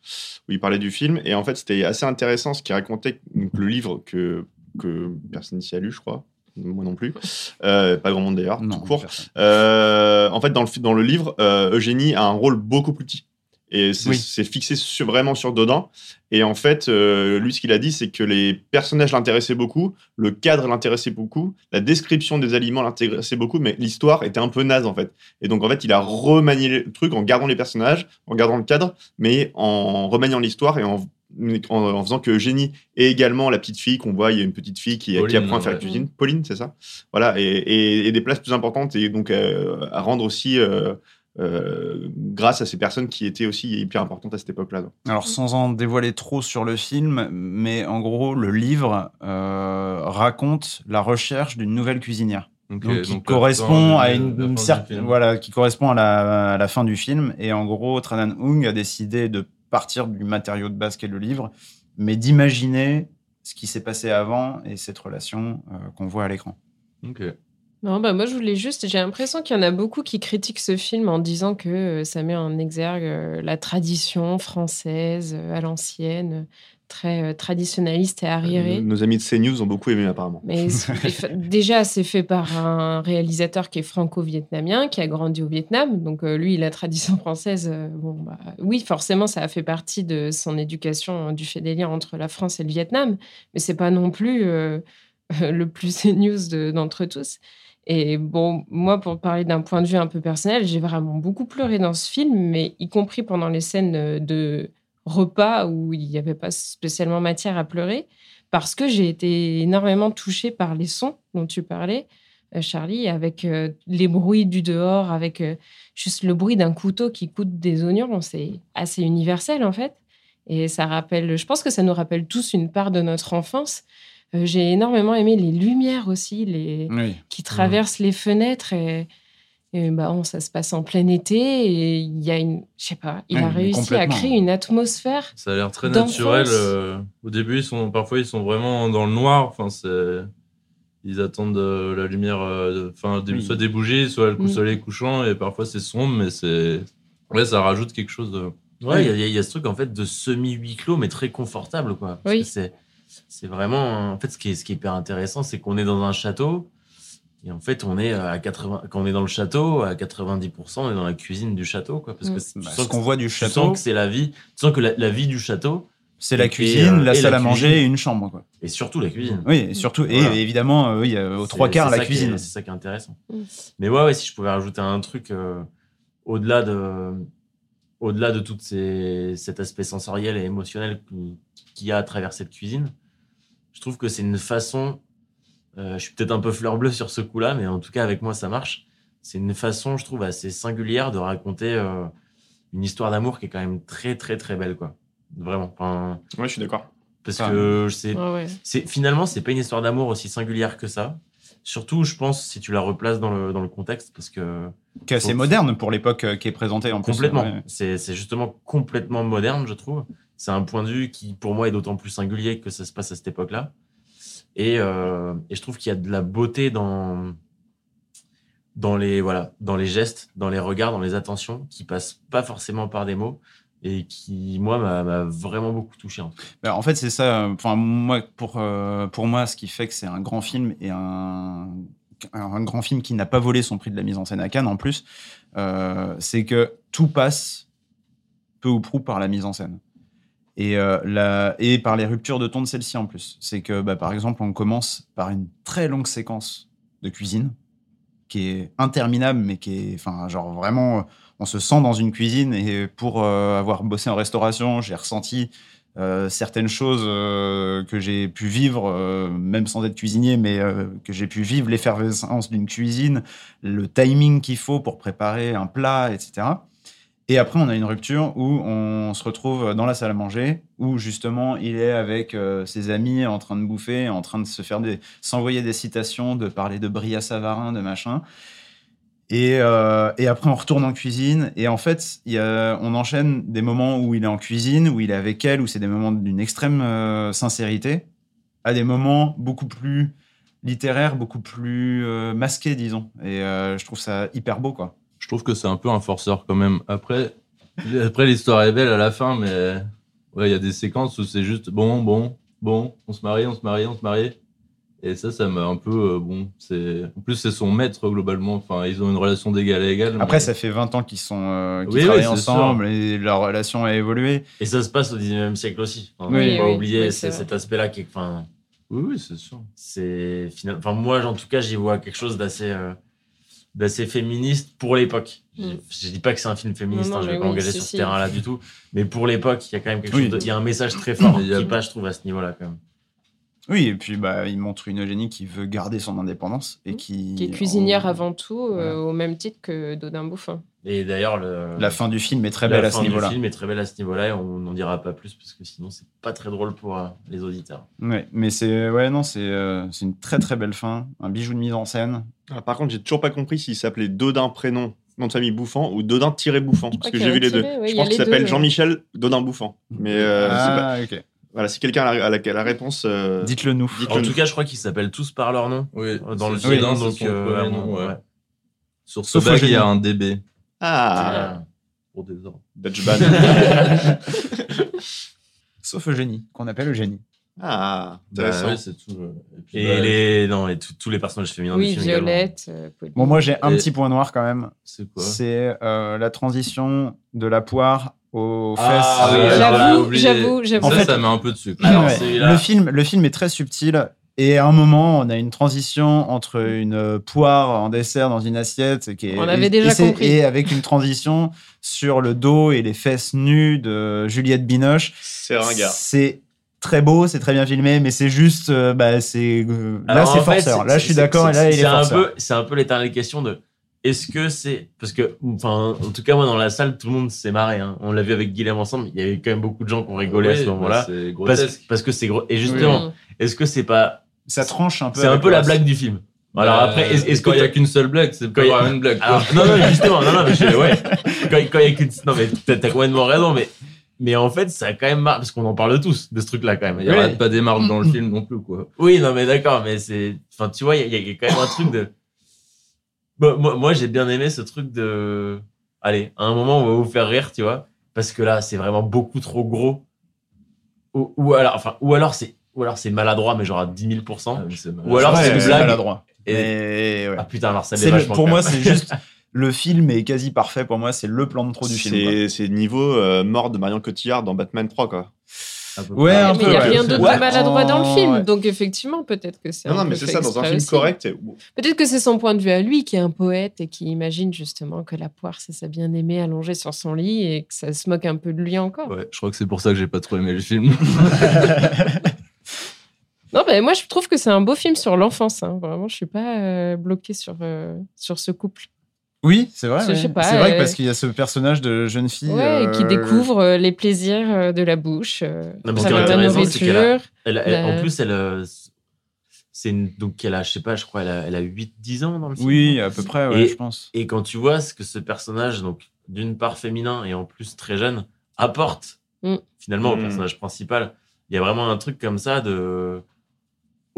où il parlait du film et en fait c'était assez intéressant ce qu'il racontait donc, le livre que, que personne ici a lu, je crois. Moi non plus. Euh, pas grand monde d'ailleurs, tout court. Euh, en fait, dans le, dans le livre, euh, Eugénie a un rôle beaucoup plus petit. Et c'est Oui. fixé sur, vraiment sur Dodin. Et en fait, euh, lui, ce qu'il a dit, c'est que les personnages l'intéressaient beaucoup, le cadre l'intéressait beaucoup, la description des aliments l'intéressait beaucoup, mais l'histoire était un peu naze, en fait. Et donc, en fait, il a remanié le truc en gardant les personnages, en gardant le cadre, mais en remaniant l'histoire et en, en, en faisant que Eugénie et également la petite fille qu'on voit, il y a une petite fille qui, apprend à faire la ouais. cuisine, Pauline, c'est ça Voilà, et, et- et des places plus importantes, et donc euh, à rendre aussi. euh, euh, grâce à ces personnes qui étaient aussi hyper importantes à cette époque-là. Alors, sans en dévoiler trop sur le film, mais en gros, le livre euh, raconte la recherche d'une nouvelle cuisinière. Donc, qui donc correspond à une, la fin une du cer- film. voilà, qui correspond à la, à la fin du film. Et en gros, Tranan Hung a décidé de partir du matériau de base qu'est le livre, mais d'imaginer ce qui s'est passé avant et cette relation euh, qu'on voit à l'écran. Ok. Non, bah moi je voulais juste, j'ai l'impression qu'il y en a beaucoup qui critiquent ce film en disant que euh, ça met en exergue euh, la tradition française euh, à l'ancienne, très traditionnaliste et arriérée. Nos amis de CNews ont beaucoup aimé apparemment. Mais déjà, c'est fait par un réalisateur qui est franco-vietnamien, qui a grandi au Vietnam. Donc, lui, la tradition française, bon, bah, oui, forcément, ça a fait partie de son éducation, du fait des liens entre la France et le Vietnam. Mais c'est pas non plus euh, le plus CNews de- d'entre tous. Et bon, moi, pour parler d'un point de vue un peu personnel, j'ai vraiment beaucoup pleuré dans ce film, mais y compris pendant les scènes euh, de repas où il n'y avait pas spécialement matière à pleurer, parce que j'ai été énormément touchée par les sons dont tu parlais, euh, Charlie, avec euh, les bruits du dehors, avec juste le bruit d'un couteau qui coupe des oignons. C'est assez universel, en fait. Et ça rappelle, je pense que ça nous rappelle tous une part de notre enfance. Euh, j'ai énormément aimé les lumières aussi, les, Oui. qui traversent les fenêtres et, et bah, bon, ça se passe en plein été et il y a une, je sais pas, il Oui, a réussi à créer une atmosphère. Ça a l'air très naturel. euh, au début, ils sont, parfois, ils sont vraiment dans le noir. Enfin, c'est, ils attendent euh, la lumière, euh, de- enfin, des- Oui. soit des bougies, soit le Mm. soleil couchant, et parfois c'est sombre, mais c'est, ouais, ça rajoute quelque chose de. Ouais, il y a- y ce truc en fait de semi huis clos, mais très confortable, quoi. Parce Oui. que c'est, vraiment, en fait, ce qui est, ce qui est hyper intéressant, c'est qu'on est dans un château. Et en fait, on est à 80, quand on est dans le château, à 90%, on est dans la cuisine du château, quoi. Parce que Mm. tu Bah, sens ce que- qu'on voit du tu château- sens que c'est la vie, tu sens que la, la vie du château. C'est la cuisine, et, la euh, et salle à manger cuisine. et une chambre. Quoi. Et surtout la cuisine. Oui, et surtout, Voilà. et évidemment, euh, oui, euh, aux trois quarts, la cuisine. C'est ça qui est intéressant. Mm. Mais ouais, ouais, si je pouvais rajouter un truc euh, au-delà de, au-delà de tout ces, cet aspect sensoriel et émotionnel que- qu'il y a à travers cette cuisine, je trouve que c'est une façon. euh, je suis peut-être un peu fleur bleue sur ce coup-là, mais en tout cas avec moi ça marche. C'est une façon, je trouve, assez singulière de raconter euh, une histoire d'amour qui est quand même très très très belle, quoi. Vraiment. Enfin, Ouais, je suis d'accord. parce Ah. que c'est, Ouais, ouais. c'est finalement c'est pas une histoire d'amour aussi singulière que ça. Surtout, je pense, si tu la replaces dans le, dans le contexte, parce que Qui est assez faut- moderne pour l'époque euh, qui est présentée en plus. complètement. Ouais. C'est c'est justement complètement moderne, je trouve. C'est un point de vue qui, pour moi, est d'autant plus singulier que ça se passe à cette époque-là. Et, euh, et je trouve qu'il y a de la beauté dans, dans les voilà, dans les gestes, dans les regards, dans les attentions, qui passent pas forcément par des mots et qui moi m'a vraiment beaucoup touché. En fait. Ben, en fait, c'est ça. Enfin, moi, pour, euh, pour moi, ce qui fait que c'est un grand film et un, un grand film qui n'a pas volé son prix de la mise en scène à Cannes en plus, euh, c'est que tout passe peu ou prou par la mise en scène. Et, euh, et par les ruptures de ton de celle-ci en plus. C'est que, bah, par exemple, on commence par une très longue séquence de cuisine qui est interminable, mais qui est, genre vraiment, on se sent dans une cuisine. Et pour euh, avoir bossé en restauration, j'ai ressenti euh, certaines choses que j'ai pu vivre, même sans être cuisinier, mais que j'ai pu vivre l'effervescence d'une cuisine, le timing qu'il faut pour préparer un plat, etc. Et après, on a une rupture où on se retrouve dans la salle à manger, où justement, il est avec euh, ses amis en train de bouffer, en train de se faire des, s'envoyer des citations, de parler de Bria Savarin, de machin. Et, euh, et après, on retourne en cuisine. Et en fait, on enchaîne des moments où il est en cuisine, où il est avec elle, où c'est des moments d'une extrême euh, sincérité, à des moments beaucoup plus littéraires, beaucoup plus masqués, disons. Et je trouve ça hyper beau, quoi. Je trouve que c'est un peu un forceur quand même. Après, après l'histoire est belle à la fin, mais ouais, il y a des séquences où c'est juste bon, bon, bon, on se marie, on se marie, on se marie. Et ça, ça m'a un peu euh, bon. C'est en plus c'est son maître globalement. Enfin, ils ont une relation d'égal à égal. Après, mais- ça fait 20 ans qu'ils sont euh, qu'ils Oui, travaillent ensemble et leur relation a évolué. Et ça se passe au 19e siècle aussi. Enfin, Oui, pas oui, oublier cet aspect-là qui est. Enfin, oui, oui, c'est sûr. C'est final... Enfin, moi, en tout cas, j'y vois quelque chose d'assez. euh, d'assez féministe pour l'époque. Je- Mm. Je dis pas que c'est un film féministe, Non, hein, je vais pas oui, m'engager sur ce si. terrain-là du tout. Mais pour l'époque, il y a quand même quelque Oui. chose. de- Il y a un message très fort qui passe, je trouve, à ce niveau-là quand même. Oui, et puis bah, il montre une Eugénie qui veut garder son indépendance et qui. Qui est cuisinière avant tout, euh, au même titre que Dodin Bouffin. Et d'ailleurs, le... La fin du film est très la belle à ce fin du niveau-là. film est très belle à ce niveau-là et on n'en dira pas plus parce que sinon, c'est pas très drôle pour euh, les auditeurs. Ouais, mais c'est ouais non, c'est euh, c'est une très très belle fin, un bijou de mise en scène. Ah, par contre, j'ai toujours pas compris s'il s'appelait Dodin prénom, nom de famille Bouffant, ou Dodin tiré Bouffant. Parce que j'ai vu les deux. ouais, je pense qu'il s'appelle Jean-Michel Dodin Bouffant. Mais euh, Ah, pas- ok. Voilà, si quelqu'un a la, a la- a la réponse, euh, Dites-le nous. En nous. tout cas, je crois qu'ils s'appellent tous par leur nom Oui, euh, dans le film. oui, donc, euh, premier nom, ouais. ouais. Sur ce Sauf bac, il y a un DB Ah, pour des ordres. Dutch Ban. Sauf Eugénie, qu'on appelle Eugénie. ah, Bah, intéressant. ouais, c'est tout. euh, Et, puis, Et bah, les, non, et tous- tous les personnages féminins Oui, du film également. Violette. euh. Bon, moi j'ai un Et- petit point noir quand même. C'est quoi? C'est euh, la transition de la poire aux fesses. Ah oui, Euh, J'avoue, j'avoue, j'avoue. En fait- ça met un peu de sucre. Alors, Ouais, le film, le film est très subtil. Et à un moment, on a une transition entre une poire en dessert dans une assiette qui est, On avait et- déjà et c'est- compris. et avec une transition sur le dos et les fesses nues de Juliette Binoche. C'est ringard. C'est très beau, c'est très bien filmé, mais c'est juste, euh, bah, c'est euh, là c'est forceur. Là, je suis d'accord. Et c'est- là, il est c'est un peu, c'est un peu l'éternelle question de est-ce que c'est parce que enfin en tout cas moi dans la salle tout le monde s'est marré hein. on l'a vu avec Guilhem ensemble il y avait quand même beaucoup de gens qui ont rigolé à ce bah, moment-là C'est parce, que c'est gros et justement est-ce que c'est pas Ça tranche un peu. c'est un peu la blague du film alors Bah, après est-ce est-ce quand que il y a qu'une seule blague, c'est Quand pas il y a- une blague. alors, non non justement non non mais je- ouais quand, quand il y a qu'une non mais t'as complètement raison mais mais en fait ça a quand même marre parce qu'on en parle tous de ce truc là quand même Il y aura pas des marques dans le film non plus, quoi. Oui, non, mais d'accord, mais c'est. Enfin, tu vois, il y, a- il y a quand même un truc de. Moi, moi, moi, j'ai bien aimé ce truc de. Allez, à un moment, on va vous faire rire, tu vois, parce que là, c'est vraiment beaucoup trop gros. Ou, ou alors, enfin, ou alors c'est. Ou alors c'est maladroit, mais genre à 10 000 Ah, Ou alors Ouais, c'est une c'est blague. maladroit. Et- Mais, ouais. Ah putain, alors ça le- pour moi, c'est juste le film est quasi parfait. Pour moi, c'est le plan de trop du film. c'est niveau euh, mort de Marion Cotillard dans Batman 3, quoi. À peu Ouais, près. un mais peu, il n'y a ouais. rien de Ouais, maladroit dans le en- film. ouais. Donc, effectivement, peut-être que c'est Non, un non, mais c'est ça, dans un film aussi. correct. c'est- Peut-être que c'est son point de vue à lui, qui est un poète et qui imagine justement que la poire, c'est sa bien-aimée allongée sur son lit et que ça se moque un peu de lui encore. Ouais, je crois que c'est pour ça que j'ai pas trop aimé le film. Non, ben moi, je trouve que c'est un beau film sur l'enfance. hein. Vraiment, je suis pas euh, bloquée sur, euh, sur ce couple. Oui, c'est vrai. Ouais. c'est vrai que euh, parce qu'il y a ce personnage de jeune fille. Ouais, et qui euh, découvre euh, les plaisirs euh, de la bouche, euh, Non, mais à ce qui est intéressant, c'est qu'elle a- nourriture. Elle, elle- La- En plus, elle. euh, C'est une... Donc, elle a, je sais pas, je crois, elle a, elle a 8-10 ans dans le film. Oui, à peu près, ouais, Et- je pense. Et quand tu vois ce que ce personnage, donc d'une part féminin et en plus très jeune, apporte Mm. finalement au Mm. personnage principal, il y a vraiment un truc comme ça de.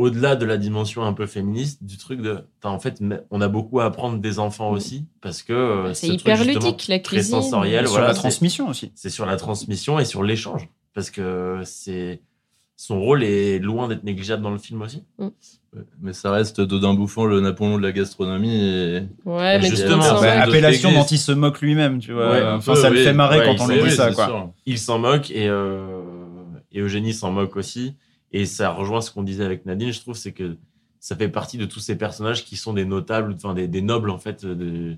Au-delà de la dimension un peu féministe du truc de en fait on a beaucoup à apprendre des enfants aussi parce que euh, C'est ce hyper truc, ludique, la très cuisine. sensoriel Et sur voilà, la c'est- transmission aussi. c'est sur la transmission et sur l'échange parce que c'est son rôle est loin d'être négligeable dans le film aussi Ouais, Mais ça reste Dodin Bouffon, le Napoléon de la gastronomie. Et... Ouais, mais justement, bah, Bah, appellation dont il se moque lui-même, tu vois. Ouais, enfin, ça le oui. fait marrer Ouais, quand on lui dit ça, quoi. sûr. il s'en moque et, euh, et Eugénie s'en moque aussi. Et ça rejoint ce qu'on disait avec Nadine, je trouve, c'est que ça fait partie de tous ces personnages qui sont des notables, enfin des, des nobles en fait de-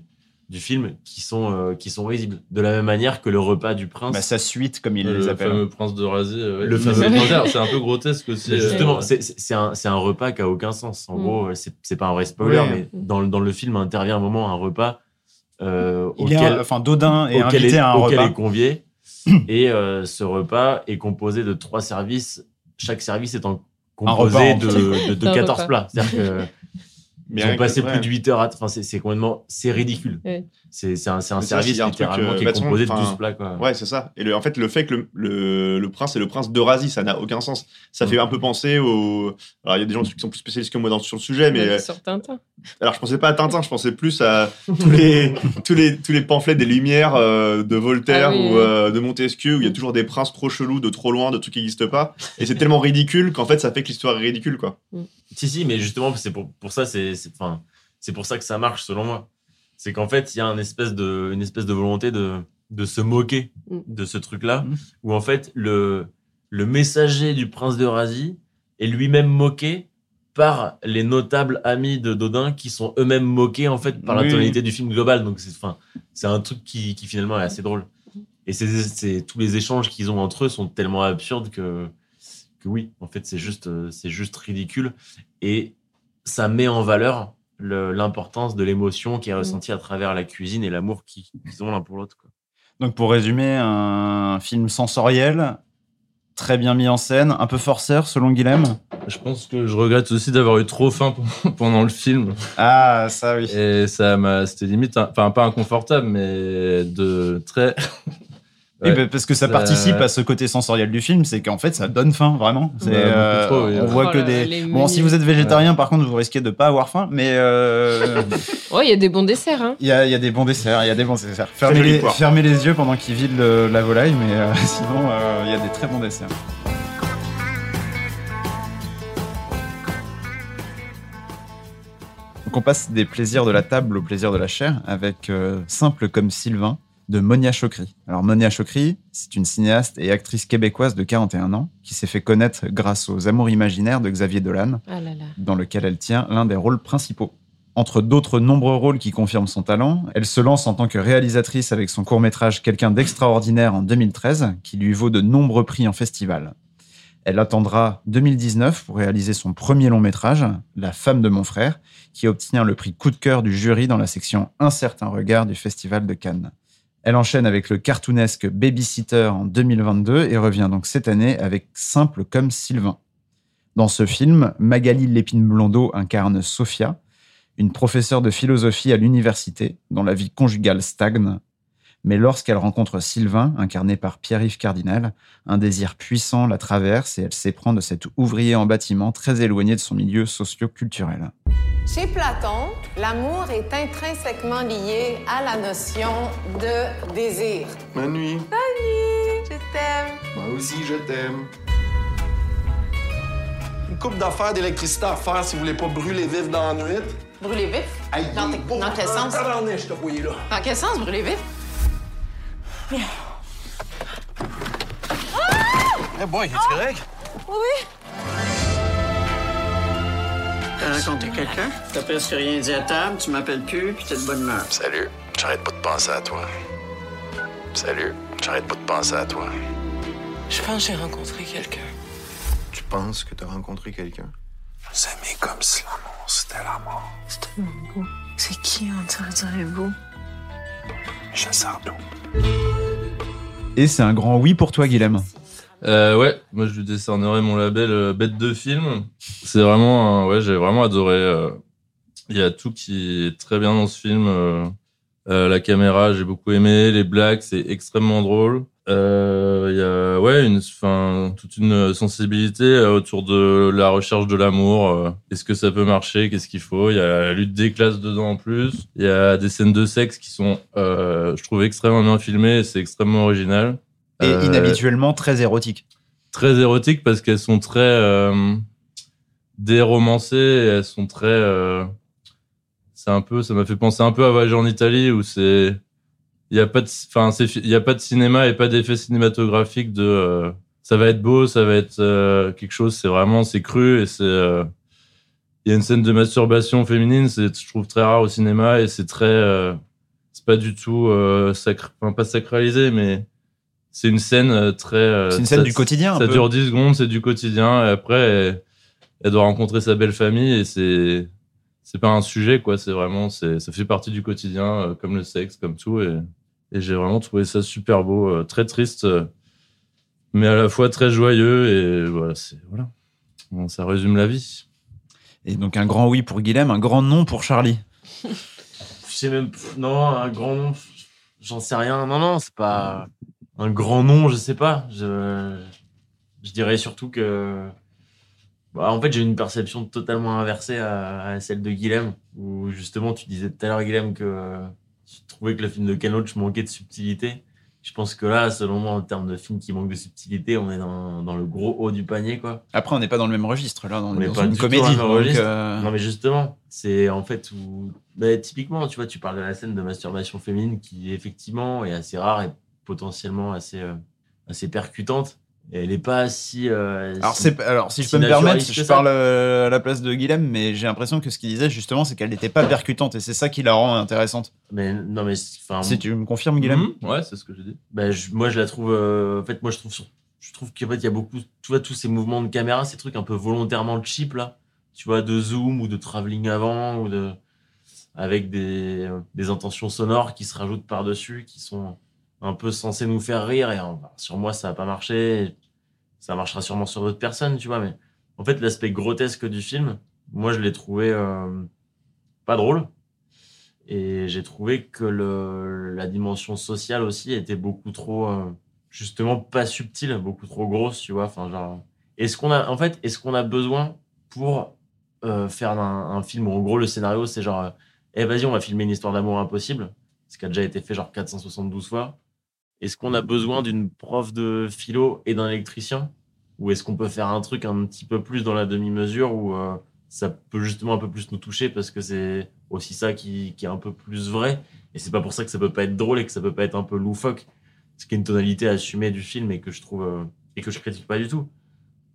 du film, qui sont, euh, qui sont risibles. De la même manière que le repas du prince. Bah, sa suite, comme il les le appelle. fameux prince de Rasé. euh. Le fameux- c'est bizarre, C'est un peu grotesque aussi. Mais justement, euh, c'est- c'est un, c'est un repas qui a aucun sens. En Mm. gros, euh, c'est pas un vrai spoiler, Ouais. mais dans, le- dans le film intervient un moment un repas euh, auquel, enfin, Dodin est invité est, à un auquel repas. est convié. et euh, ce repas est composé de trois services. Chaque service étant repas composé de, de, de Un 14 repas. plats. C'est-à-dire que Mais ils ont que- passé ouais. plus de 8 heures à. Enfin, c'est c'est complètement. C'est ridicule. Ouais. C'est un, un service c'est un truc, littéralement euh, qui est composé de façon, 12 enfin, plats. Quoi. Ouais, c'est ça. Et le, en fait, le fait que le, le, le prince est le prince d'Eurasie, ça n'a aucun sens. Ça fait un peu penser au. Alors, il y a des gens qui sont plus spécialistes que moi dans, sur le sujet, mais. Euh, sur Tintin. Alors, je pensais pas à Tintin, je pensais plus à tous les, tous les, tous les pamphlets des Lumières euh, de Voltaire Ah oui, ou oui. euh, de Montesquieu, où il y a toujours des princes trop chelous, de trop loin, de trucs qui n'existent pas. Et c'est tellement ridicule qu'en fait, ça fait que l'histoire est ridicule, quoi. Si, si, mais justement, c'est pour, pour ça, c'est, c'est, enfin, c'est pour ça que ça marche, selon moi. C'est qu'en fait, il y a une espèce de, une espèce de volonté de, de se moquer Mm. de ce truc-là, Mm. où en fait, le, le messager du prince d'Eurasie est lui-même moqué par les notables amis de Dodin qui sont eux-mêmes moqués en fait par la tonalité du film global. Donc c'est, enfin, c'est un truc qui, qui finalement est assez drôle. Et c'est, c'est, tous les échanges qu'ils ont entre eux sont tellement absurdes que, que oui, en fait, c'est juste, euh, c'est juste ridicule. Et ça met en valeur le- l'importance de l'émotion qui est ressentie à travers la cuisine et l'amour qu'ils ont l'un pour l'autre. Donc, pour résumer, un film sensoriel, très bien mis en scène, un peu forceur, selon Guilhem? Je pense que je regrette aussi d'avoir eu trop faim pendant le film. Ah, ça oui. Et ça m'a, c'était limite, un- enfin pas inconfortable, mais de très. Ouais. bah, parce que ça Ça- participe à ce côté sensoriel du film, c'est qu'en fait, ça donne faim, vraiment. C'est, euh, trop, oui. on voit Oh que là, des. Bon, si vous êtes végétarien, par contre, vous risquez de pas avoir faim, mais euh, Ouais, il y a des bons desserts. Hein. il y, a, il y a des bons desserts. Il y a des bons desserts. Fermez les, poire. fermez les yeux pendant qu'il vide le- la volaille, mais euh, sinon, euh, il y a des très bons desserts. Donc on passe des plaisirs de la table aux plaisirs de la chair avec euh, Simple comme Sylvain de Monia Chokri. Alors Monia Chokri, c'est une cinéaste et actrice québécoise de 41 ans qui s'est fait connaître grâce aux Amours imaginaires de Xavier Dolan, Ah là là. dans lequel elle tient l'un des rôles principaux. Entre d'autres nombreux rôles qui confirment son talent, elle se lance en tant que réalisatrice avec son court-métrage Quelqu'un d'extraordinaire en 2013, qui lui vaut de nombreux prix en festival. Elle attendra 2019 pour réaliser son premier long métrage, La femme de mon frère, qui obtient le prix coup de cœur du jury dans la section Un certain regard du Festival de Cannes. Elle enchaîne avec le cartoonesque Babysitter en 2022 et revient donc cette année avec Simple comme Sylvain. Dans ce film, Magali Lépine-Blondeau incarne Sophia, une professeure de philosophie à l'université dont la vie conjugale stagne. Mais lorsqu'elle rencontre Sylvain, incarné par Pierre-Yves Cardinal, un désir puissant la traverse et elle s'éprend de cet ouvrier en bâtiment très éloigné de son milieu socio-culturel. Chez Platon, l'amour est intrinsèquement lié à la notion de désir. Ma nuit. Salut, je t'aime. Moi aussi, je t'aime. Une coupe d'affaires d'électricité à faire si vous voulez pas brûler vif dans la nuit. Brûler vif? Aïe, Dans, dans quel sens? Dans quel sens, brûler vif? Eh boy, es-tu correct? Oui. T'as rencontré quelqu'un? T'as presque rien dit à table, tu m'appelles plus, puis t'es de bonne humeur. Salut, j'arrête pas de penser à toi. Salut, j'arrête pas de penser à toi. Je pense que j'ai rencontré quelqu'un. Tu penses que t'as rencontré quelqu'un? S'aimer comme si l'amour, c'était la mort. C'est tellement beau. C'est qui on dirait beau? Michel Sardou. Et c'est un grand oui pour toi, Guilhem. Euh, ouais, moi je lui décernerai mon label euh, bête de film. C'est vraiment, ouais, j'ai vraiment adoré. euh, Il y a tout qui est très bien dans ce film. Euh, Euh, la caméra, j'ai beaucoup aimé. Les blagues, c'est extrêmement drôle. Euh, Il y a ouais, une, enfin, toute une sensibilité euh, autour de la recherche de l'amour. euh, Est-ce que ça peut marcher? Qu'est-ce qu'il faut? Il y a la lutte des classes dedans en plus. Il y a des scènes de sexe qui sont, euh, je trouve, extrêmement bien filmées. C'est extrêmement original. Et Euh, inhabituellement très érotique. très érotiques parce qu'elles sont très euh, déromancées et elles sont très euh, c'est un peu ça m'a fait penser un peu à Voyage en Italie où c'est il y a pas de enfin il y a pas de cinéma et pas d'effet cinématographique de euh, ça va être beau ça va être euh, quelque chose c'est vraiment c'est cru et c'est euh, il y a une scène de masturbation féminine c'est je trouve très rare au cinéma et c'est très c'est pas du tout euh, sacr- enfin pas sacralisé mais c'est une scène très. C'est une scène ça- du quotidien, un Ça peu. dure 10 secondes, c'est du quotidien. Et après, elle, elle doit rencontrer sa belle famille et c'est c'est pas un sujet quoi. C'est vraiment c'est ça fait partie du quotidien, euh, comme le sexe, comme tout. Et, et j'ai vraiment trouvé ça super beau, euh, très triste, euh, mais à la fois très joyeux. Et voilà, c'est voilà. Bon, ça résume la vie. Et donc un grand oui pour Guilhem, un grand non pour Charlie. Je sais même. Non, un grand nom, pff, j'en sais rien. Non, non, c'est pas. Un grand nom, je sais pas. Je, je dirais surtout que. Bah, en fait, j'ai une perception totalement inversée à, à celle de Guilhem, où justement, tu disais tout à l'heure, Guilhem, que euh, tu trouvais que le film de Ken Loach manquait de subtilité. Je pense que là, selon moi, en termes de film qui manque de subtilité, on est dans, dans le gros haut du panier, quoi. Après, on n'est pas dans le même registre là, on, On est dans pas une dans comédie. donc, euh, Non, mais justement, c'est en fait où. bah, typiquement, tu vois, tu parles de la scène de masturbation féminine qui, effectivement, est assez rare et potentiellement assez, euh, assez percutante. Elle n'est pas si. euh, Alors, si- c'est, alors, si je peux me permettre, je parle euh, à la place de Guilhem, mais j'ai l'impression que ce qu'il disait justement, c'est qu'elle n'était pas percutante et c'est ça qui la rend intéressante. Mais non, mais. Si tu me confirmes, Guilhem Mhm. Ouais, c'est ce que j'ai dit. bah, je- moi, je la trouve. euh, en fait, moi, je trouve, je trouve qu'en fait, il y a beaucoup. Tu vois, tous ces mouvements de caméra, ces trucs un peu volontairement cheap, là. Tu vois, de zoom ou de travelling avant, ou de. Avec des, des intentions sonores qui se rajoutent par-dessus, qui sont un peu censées nous faire rire. Et sur moi, ça n'a pas marché. Ça marchera sûrement sur d'autres personnes, tu vois. Mais en fait, l'aspect grotesque du film, moi, je l'ai trouvé euh, pas drôle. Et j'ai trouvé que le, la dimension sociale aussi était beaucoup trop, euh, justement, pas subtile, beaucoup trop grosse, tu vois. Enfin, genre, est-ce qu'on a, en fait, est-ce qu'on a besoin pour euh, faire un, un film où, en gros, le scénario, c'est genre, eh, vas-y, on va filmer une histoire d'amour impossible, ce qui a déjà été fait genre 472 fois. Est-ce qu'on a besoin d'une prof de philo et d'un électricien? Ou est-ce qu'on peut faire un truc un petit peu plus dans la demi-mesure où euh, ça peut justement un peu plus nous toucher parce que c'est aussi ça qui, est un peu plus vrai? Et c'est pas pour ça que ça peut pas être drôle et que ça peut pas être un peu loufoque. Ce qui est une tonalité assumée du film et que je trouve. euh, et que je critique pas du tout.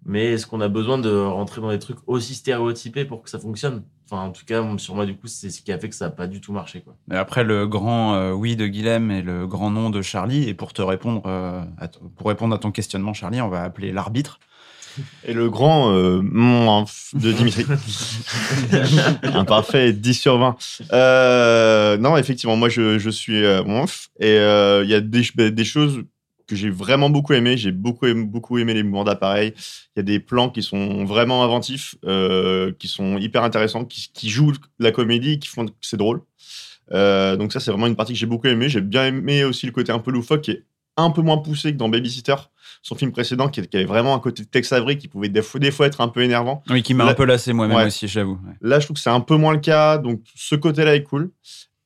Mais est-ce qu'on a besoin de rentrer dans des trucs aussi stéréotypés pour que ça fonctionne? Enfin, en tout cas, sur moi, du coup, c'est ce qui a fait que ça a pas du tout marché, quoi. Mais après le grand euh, oui de Guilhem et le grand non de Charlie, et pour te répondre, euh, à t- pour répondre à ton questionnement, Charlie, on va appeler l'arbitre. Et le grand euh, de Dimitri. Un parfait 10 sur 20. Euh, non, effectivement, moi je, je suis euh, monf. Et euh, il y a des, des choses que j'ai vraiment beaucoup aimé. J'ai beaucoup, aimé- beaucoup aimé les mouvements d'appareil. Il y a des plans qui sont vraiment inventifs, euh, qui sont hyper intéressants, qui, qui jouent la comédie, qui font que c'est drôle. Euh, donc ça, c'est vraiment une partie que j'ai beaucoup aimé. J'ai bien aimé aussi le côté un peu loufoque qui est un peu moins poussé que dans Babysitter, son film précédent, qui, avait vraiment un côté Tex Avery qui pouvait des fois, des fois être un peu énervant. Oui, qui m'a un peu lassé moi-même Ouais. aussi, j'avoue. ouais. Là, je trouve que c'est un peu moins le cas, donc ce côté-là est cool.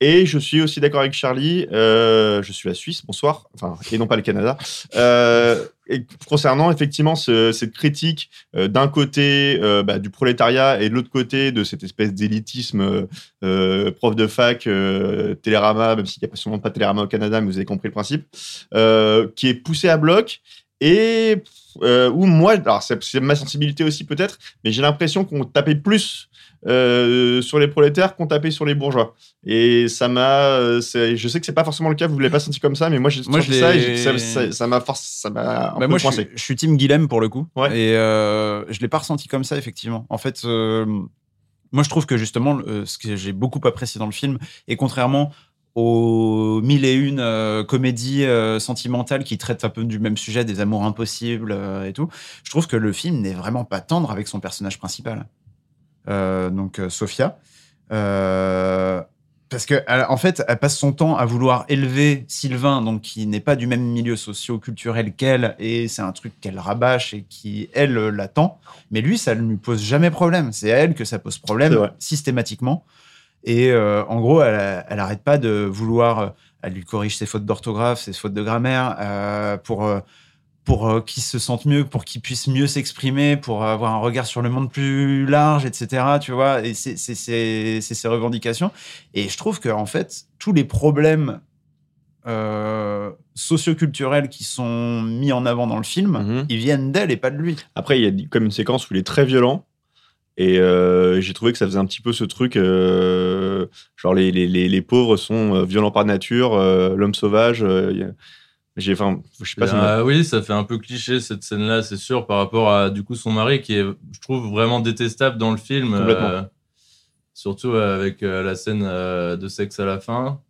Et je suis aussi d'accord avec Charlie. euh, je suis la Suisse, bonsoir. Enfin, et non pas le Canada. Euh, concernant effectivement ce- cette critique euh, d'un côté bah, du prolétariat et de l'autre côté de cette espèce d'élitisme prof de fac, Télérama, même s'il n'y a pas sûrement pas Télérama au Canada, mais vous avez compris le principe, qui est poussé à bloc et où moi, alors c'est ma sensibilité aussi peut-être, mais j'ai l'impression qu'on tapait plus euh, sur les prolétaires qu'on tapait sur les bourgeois. Et ça m'a, euh, je sais que c'est pas forcément le cas, vous l'avez pas senti comme ça, mais moi j'ai senti je ça et ça- m'a forcé, ça m'a un Bah, moi, je suis, je suis team Guilhem pour le coup. Et euh, je l'ai pas ressenti comme ça, effectivement. En fait, euh, moi, je trouve que justement, ce que j'ai beaucoup apprécié dans le film, et contrairement aux mille et une euh, comédies euh, sentimentales qui traitent un peu du même sujet, des amours impossibles euh, et tout, je trouve que le film n'est vraiment pas tendre avec son personnage principal. Euh, donc, euh, Sophia. Euh, parce que elle- en fait, elle passe son temps à vouloir élever Sylvain, donc qui n'est pas du même milieu socio-culturel qu'elle, et c'est un truc qu'elle rabâche et qui elle l'attend. Mais lui, ça ne lui pose jamais problème. C'est à elle que ça pose problème systématiquement. Et euh, en gros, elle, elle arrête pas de vouloir. Elle lui corrige ses fautes d'orthographe, ses fautes de grammaire, euh, pour pour euh, qu'il se sente mieux, pour qu'il puisse mieux s'exprimer, pour avoir un regard sur le monde plus large, etc. Tu vois, et c'est ses revendications. Et je trouve que en fait, tous les problèmes euh, socioculturels qui sont mis en avant dans le film, Mhm. ils viennent d'elle et pas de lui. Après, il y a comme une séquence où il est très violent. Et euh, j'ai trouvé que ça faisait un petit peu ce truc, euh, genre les, les, les, les pauvres sont violents par nature, l'homme sauvage. il y a- j'ai, enfin, je sais pas. ça m'a- Ah oui, ça fait un peu cliché cette scène-là, c'est sûr, par rapport à du coup son mari qui est, je trouve, vraiment détestable dans le film. Complètement. euh, surtout avec euh, la scène euh, de sexe à la fin.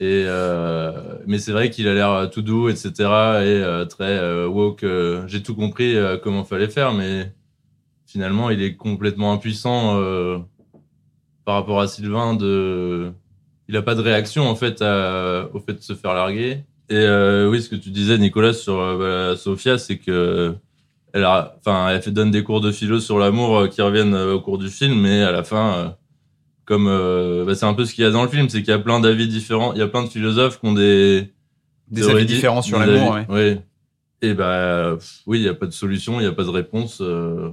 Et euh, mais c'est vrai qu'il a l'air tout doux, etc. Et euh, très euh, woke. euh, J'ai tout compris euh, comment fallait faire, mais finalement, il est complètement impuissant euh, par rapport à Sylvain. De, il a pas de réaction en fait à- au fait de se faire larguer. Et euh, oui, ce que tu disais, Nicolas, sur euh, bah, Sophia, c'est que elle, a, enfin, elle fait, donne des cours de philo sur l'amour euh, qui reviennent au cours du film, mais à la fin, comme euh, bah, c'est un peu ce qu'il y a dans le film, c'est qu'il y a plein d'avis différents. Il y a plein de philosophes qui ont des Des avis di- différents sur l'amour, ouais. Et bah pff, oui, il y a pas de solution, il y a pas de réponse. euh,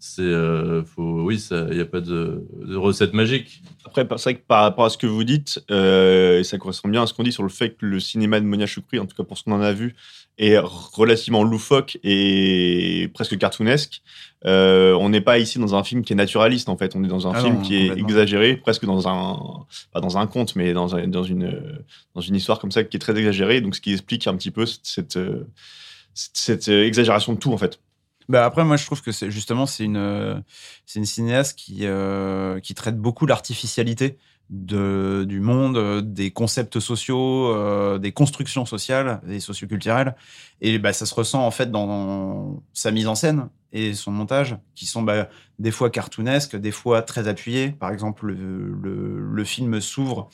c'est euh, faut, oui, ça- il y a pas de, de recette magique. Après, c'est vrai que par rapport à ce que vous dites, euh, et ça correspond bien à ce qu'on dit sur le fait que le cinéma de Monia Choukri, en tout cas pour ce qu'on en a vu, est relativement loufoque et presque cartoonesque. Euh, on n'est pas ici dans un film qui est naturaliste, en fait. On est dans un Ah film non, qui est exagéré, presque dans un, pas dans un conte, mais dans, un- dans, une, euh, dans une histoire comme ça qui est très exagérée. Donc, ce qui explique un petit peu cette, euh, cette, cette, euh, exagération de tout, en fait. Bah après, moi, je trouve que c'est justement c'est une euh, c'est une cinéaste qui euh, qui traite beaucoup l'artificialité de du monde, euh, des concepts sociaux, des constructions sociales et socioculturelles. Et bah ça se ressent en fait dans sa mise en scène et son montage, qui sont bah, des fois cartoonesques, des fois très appuyés. Par exemple, le, le, le film s'ouvre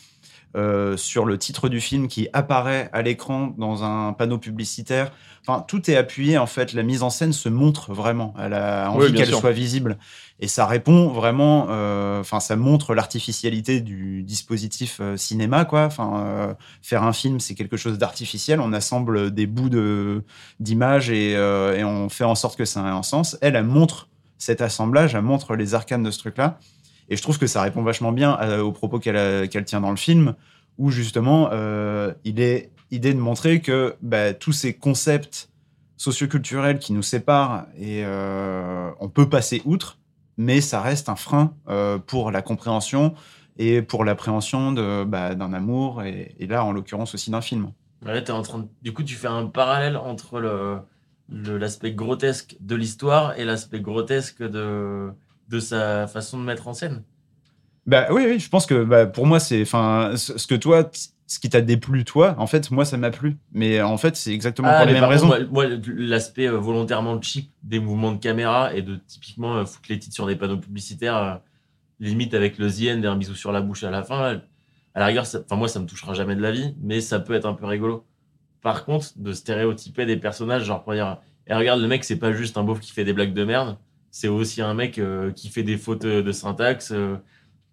euh, sur le titre du film qui apparaît à l'écran dans un panneau publicitaire. Enfin, tout est appuyé en fait. La mise en scène se montre vraiment. Elle a envie qu'elle soit visible et ça répond vraiment. euh, Enfin, ça montre l'artificialité du dispositif euh, cinéma, quoi. Enfin, faire un film, c'est quelque chose d'artificiel. On assemble des bouts de d'images et, et on fait en sorte que ça ait un sens. Elle, elle montre cet assemblage, elle montre les arcanes de ce truc-là. Et je trouve que ça répond vachement bien euh, aux propos qu'elle qu'elle tient dans le film, où justement, euh, il est idée de montrer que bah, tous ces concepts socioculturels qui nous séparent, et euh, on peut passer outre, mais ça reste un frein pour la compréhension et pour l'appréhension bah, d'un amour, et, là, en l'occurrence aussi d'un film. Là, t'es en train Du coup, tu fais un parallèle entre le- l'aspect grotesque de l'histoire et l'aspect grotesque de, de sa façon de mettre en scène. Bah oui, oui, je pense que bah, pour moi, c'est, enfin, ce que toi, ce qui t'a déplu, toi, en fait, moi, ça m'a plu. Mais en fait, c'est exactement Ah, pour les mêmes contre, raisons. moi, moi, l'aspect euh, volontairement cheap des mouvements de caméra et de typiquement euh, foutre les titres sur des panneaux publicitaires, euh, limite avec le et un bisou sur la bouche à la fin, à la rigueur, enfin moi, ça me touchera jamais de la vie, mais ça peut être un peu rigolo. Par contre, de stéréotyper des personnages, genre pour dire, et regarde, le mec, c'est pas juste un beauf qui fait des blagues de merde, c'est aussi un mec euh, qui fait des fautes de syntaxe. euh,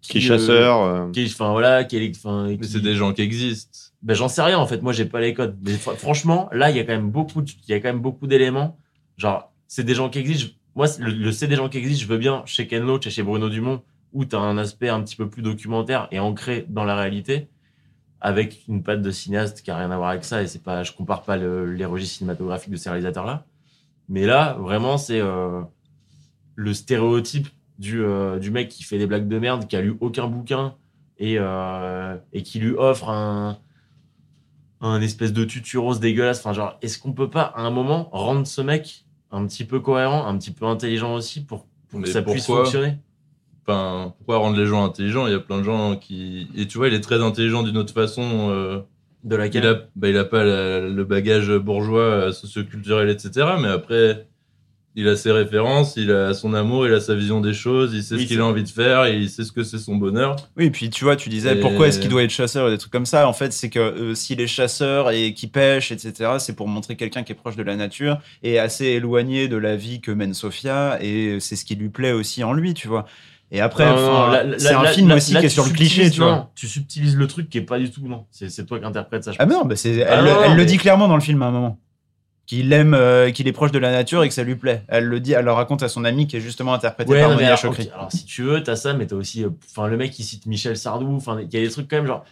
Qui est chasseur, euh. qui enfin voilà, qui est, enfin, Mais qui- c'est des gens qui existent. ben, j'en sais rien en fait. Moi, j'ai pas les codes. Mais fr- franchement, là, il y a quand même beaucoup, de- il y a quand même beaucoup d'éléments. Genre, c'est des gens qui existent. Moi, c'est- le, le c'est des gens qui existent. Je veux bien chez Ken Loach et chez Bruno Dumont, où tu as un aspect un petit peu plus documentaire et ancré dans la réalité, avec une patte de cinéaste qui a rien à voir avec ça. Et c'est pas, je compare pas le- les registres cinématographiques de ces réalisateurs-là. Mais là, vraiment, c'est euh, le stéréotype du, euh, du mec qui fait des blagues de merde, qui a lu aucun bouquin et, euh, et qui lui offre un, un espèce de tutu rose dégueulasse. Enfin, genre, est-ce qu'on peut pas, à un moment, rendre ce mec un petit peu cohérent, un petit peu intelligent aussi pour, pour que Mais ça puisse fonctionner? Enfin, pourquoi rendre les gens intelligents? Il y a plein de gens qui. Et tu vois, il est très intelligent d'une autre façon. euh, De laquelle il a, bah, il a pas la- le bagage bourgeois, socioculturel, etc. Mais après, il a ses références, il a son amour, il a sa vision des choses, il sait Oui, ce qu'il a envie de faire, et il sait ce que c'est son bonheur. Oui, et puis tu vois, tu disais Et- pourquoi est-ce qu'il doit être chasseur et des trucs comme ça? En fait, c'est que euh, s'il est chasseur et qu'il pêche, etc., c'est pour montrer quelqu'un qui est proche de la nature et assez éloigné de la vie que mène Sophia. Et c'est ce qui lui plaît aussi en lui, tu vois. Et après, c'est un film aussi qui est sur le cliché, tu vois. Tu subtilises le truc qui est pas du tout. Non, c'est c'est toi qui interprètes ça. je Ah pense. non, bah c'est, Ah elle, non, le- non, elle le dit clairement dans le film à un moment. Qu'il aime, euh, qu'il est proche de la nature et que ça lui plaît. Elle le dit, elle le raconte à son ami qui est justement interprété Ouais, par Monia alors, Chokri. ok, alors, si tu veux, t'as ça, mais t'as aussi, euh, enfin, le mec qui cite Michel Sardou, enfin, il y a des trucs quand même genre,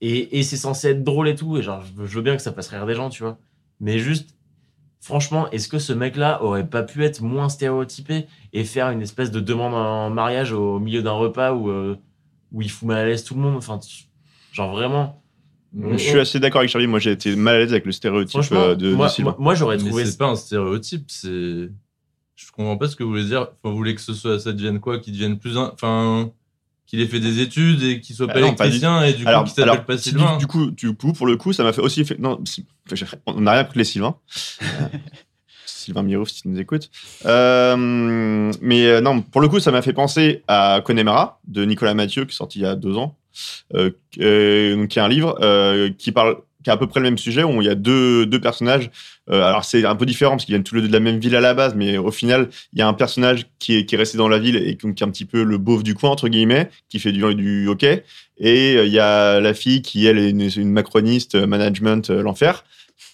et, et c'est censé être drôle et tout, et genre, je veux, je veux bien que ça fasse rire des gens, tu vois, mais juste, franchement, est-ce que ce mec-là aurait pas pu être moins stéréotypé et faire une espèce de demande en mariage au milieu d'un repas où, euh, où il fout mal à l'aise tout le monde, enfin, genre vraiment. Je suis assez d'accord avec Charlie. Moi, j'ai été mal à l'aise avec le stéréotype euh, de, de moi- Sylvain. moi- moi, j'aurais Mais trouvé- c'est pas un stéréotype, c'est. Je comprends pas ce que vous voulez dire. Enfin, vous voulez que ce soit, ça devienne quoi Qu'il devienne plus. un- Enfin. Qu'il ait fait des études et qu'il soit Bah pas pas du électricien et du coup qu'il s'appelle pas si Sylvain. Du, du coup, du coup, pour le coup, ça m'a fait aussi fait. Non, on n'a rien contre les Sylvain. Euh, Sylvain Mirouf, si tu nous écoutes. Euh, mais euh, non, pour le coup, ça m'a fait penser à Connemara de Nicolas Mathieu, qui est sorti il y a deux ans, euh, euh, qui est un livre euh, qui parle qui a à peu près le même sujet, où il y a deux, deux personnages. Euh, alors, c'est un peu différent parce qu'ils viennent tous les deux de la même ville à la base, mais au final, il y a un personnage qui est, qui est resté dans la ville et qui est un petit peu le beauf du coin, entre guillemets, qui fait du, du hockey. Et euh, il y a la fille qui, elle, est une, macroniste, euh, management, euh, l'enfer.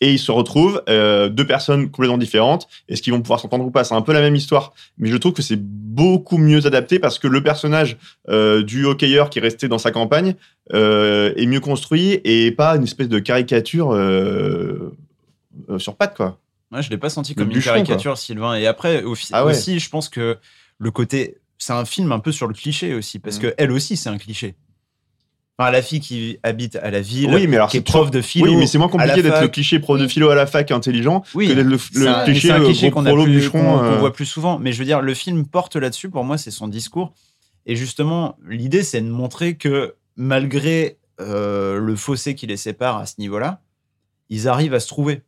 Et ils se retrouvent, euh, deux personnes complètement différentes. Est-ce qu'ils vont pouvoir s'entendre ou pas? C'est un peu la même histoire. Mais je trouve que c'est beaucoup mieux adapté parce que le personnage euh, du hockeyeur qui est resté dans sa campagne euh, est mieux construit et pas une espèce de caricature sur pattes, quoi. Ouais, je l'ai pas senti comme une caricature, Sylvain. Et après, au Ah ouais. aussi, je pense que le côté. C'est un film un peu sur le cliché aussi, parce Mhm. que elle aussi, c'est un cliché. Enfin, la fille qui habite à la ville, Oui, mais alors qui est prof de philo. Oui, mais c'est moins compliqué d'être le cliché prof de philo à la fac intelligent Oui, que d'être le, c'est le un- cliché, un euh, cliché qu'on euh, voit plus souvent. Mais je veux dire, le film porte là-dessus. Pour moi, c'est son discours. Et justement, l'idée, c'est de montrer que malgré euh, le fossé qui les sépare à ce niveau-là, ils arrivent à se trouver.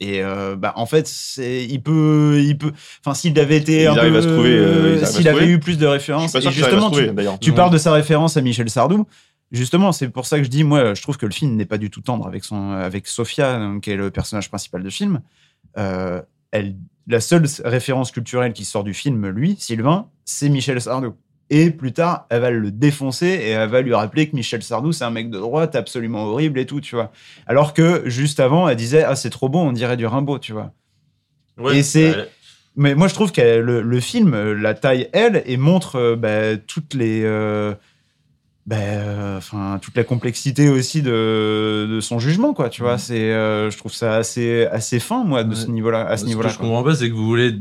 Et euh, bah, en fait, il peut, il peut. Enfin, s'il avait été un peu, euh, s'il avait eu plus de références. et justement, trouver, tu, parles de sa référence à Michel Sardou. Justement, c'est pour ça que je dis, moi, je trouve que le film n'est pas du tout tendre avec son, avec Sophia, donc, qui est le personnage principal du film. Euh, elle, la seule référence culturelle qui sort du film, lui, Sylvain, c'est Michel Sardou. Et plus tard, elle va le défoncer et elle va lui rappeler que Michel Sardou, c'est un mec de droite absolument horrible et tout, tu vois. Alors que juste avant, elle disait, ah, c'est trop beau, on dirait du Rimbaud, tu vois. Ouais, et c'est. ouais. Mais moi, je trouve que le, le film la taille, elle, et montre euh, bah, toutes les. euh, bah, enfin, toute la complexité aussi de, de son jugement, quoi. Tu vois, c'est, euh, je trouve ça assez, assez fin, moi, de ce niveau-là, à ce Ce niveau-là. que je quoi. comprends pas, c'est que vous voulez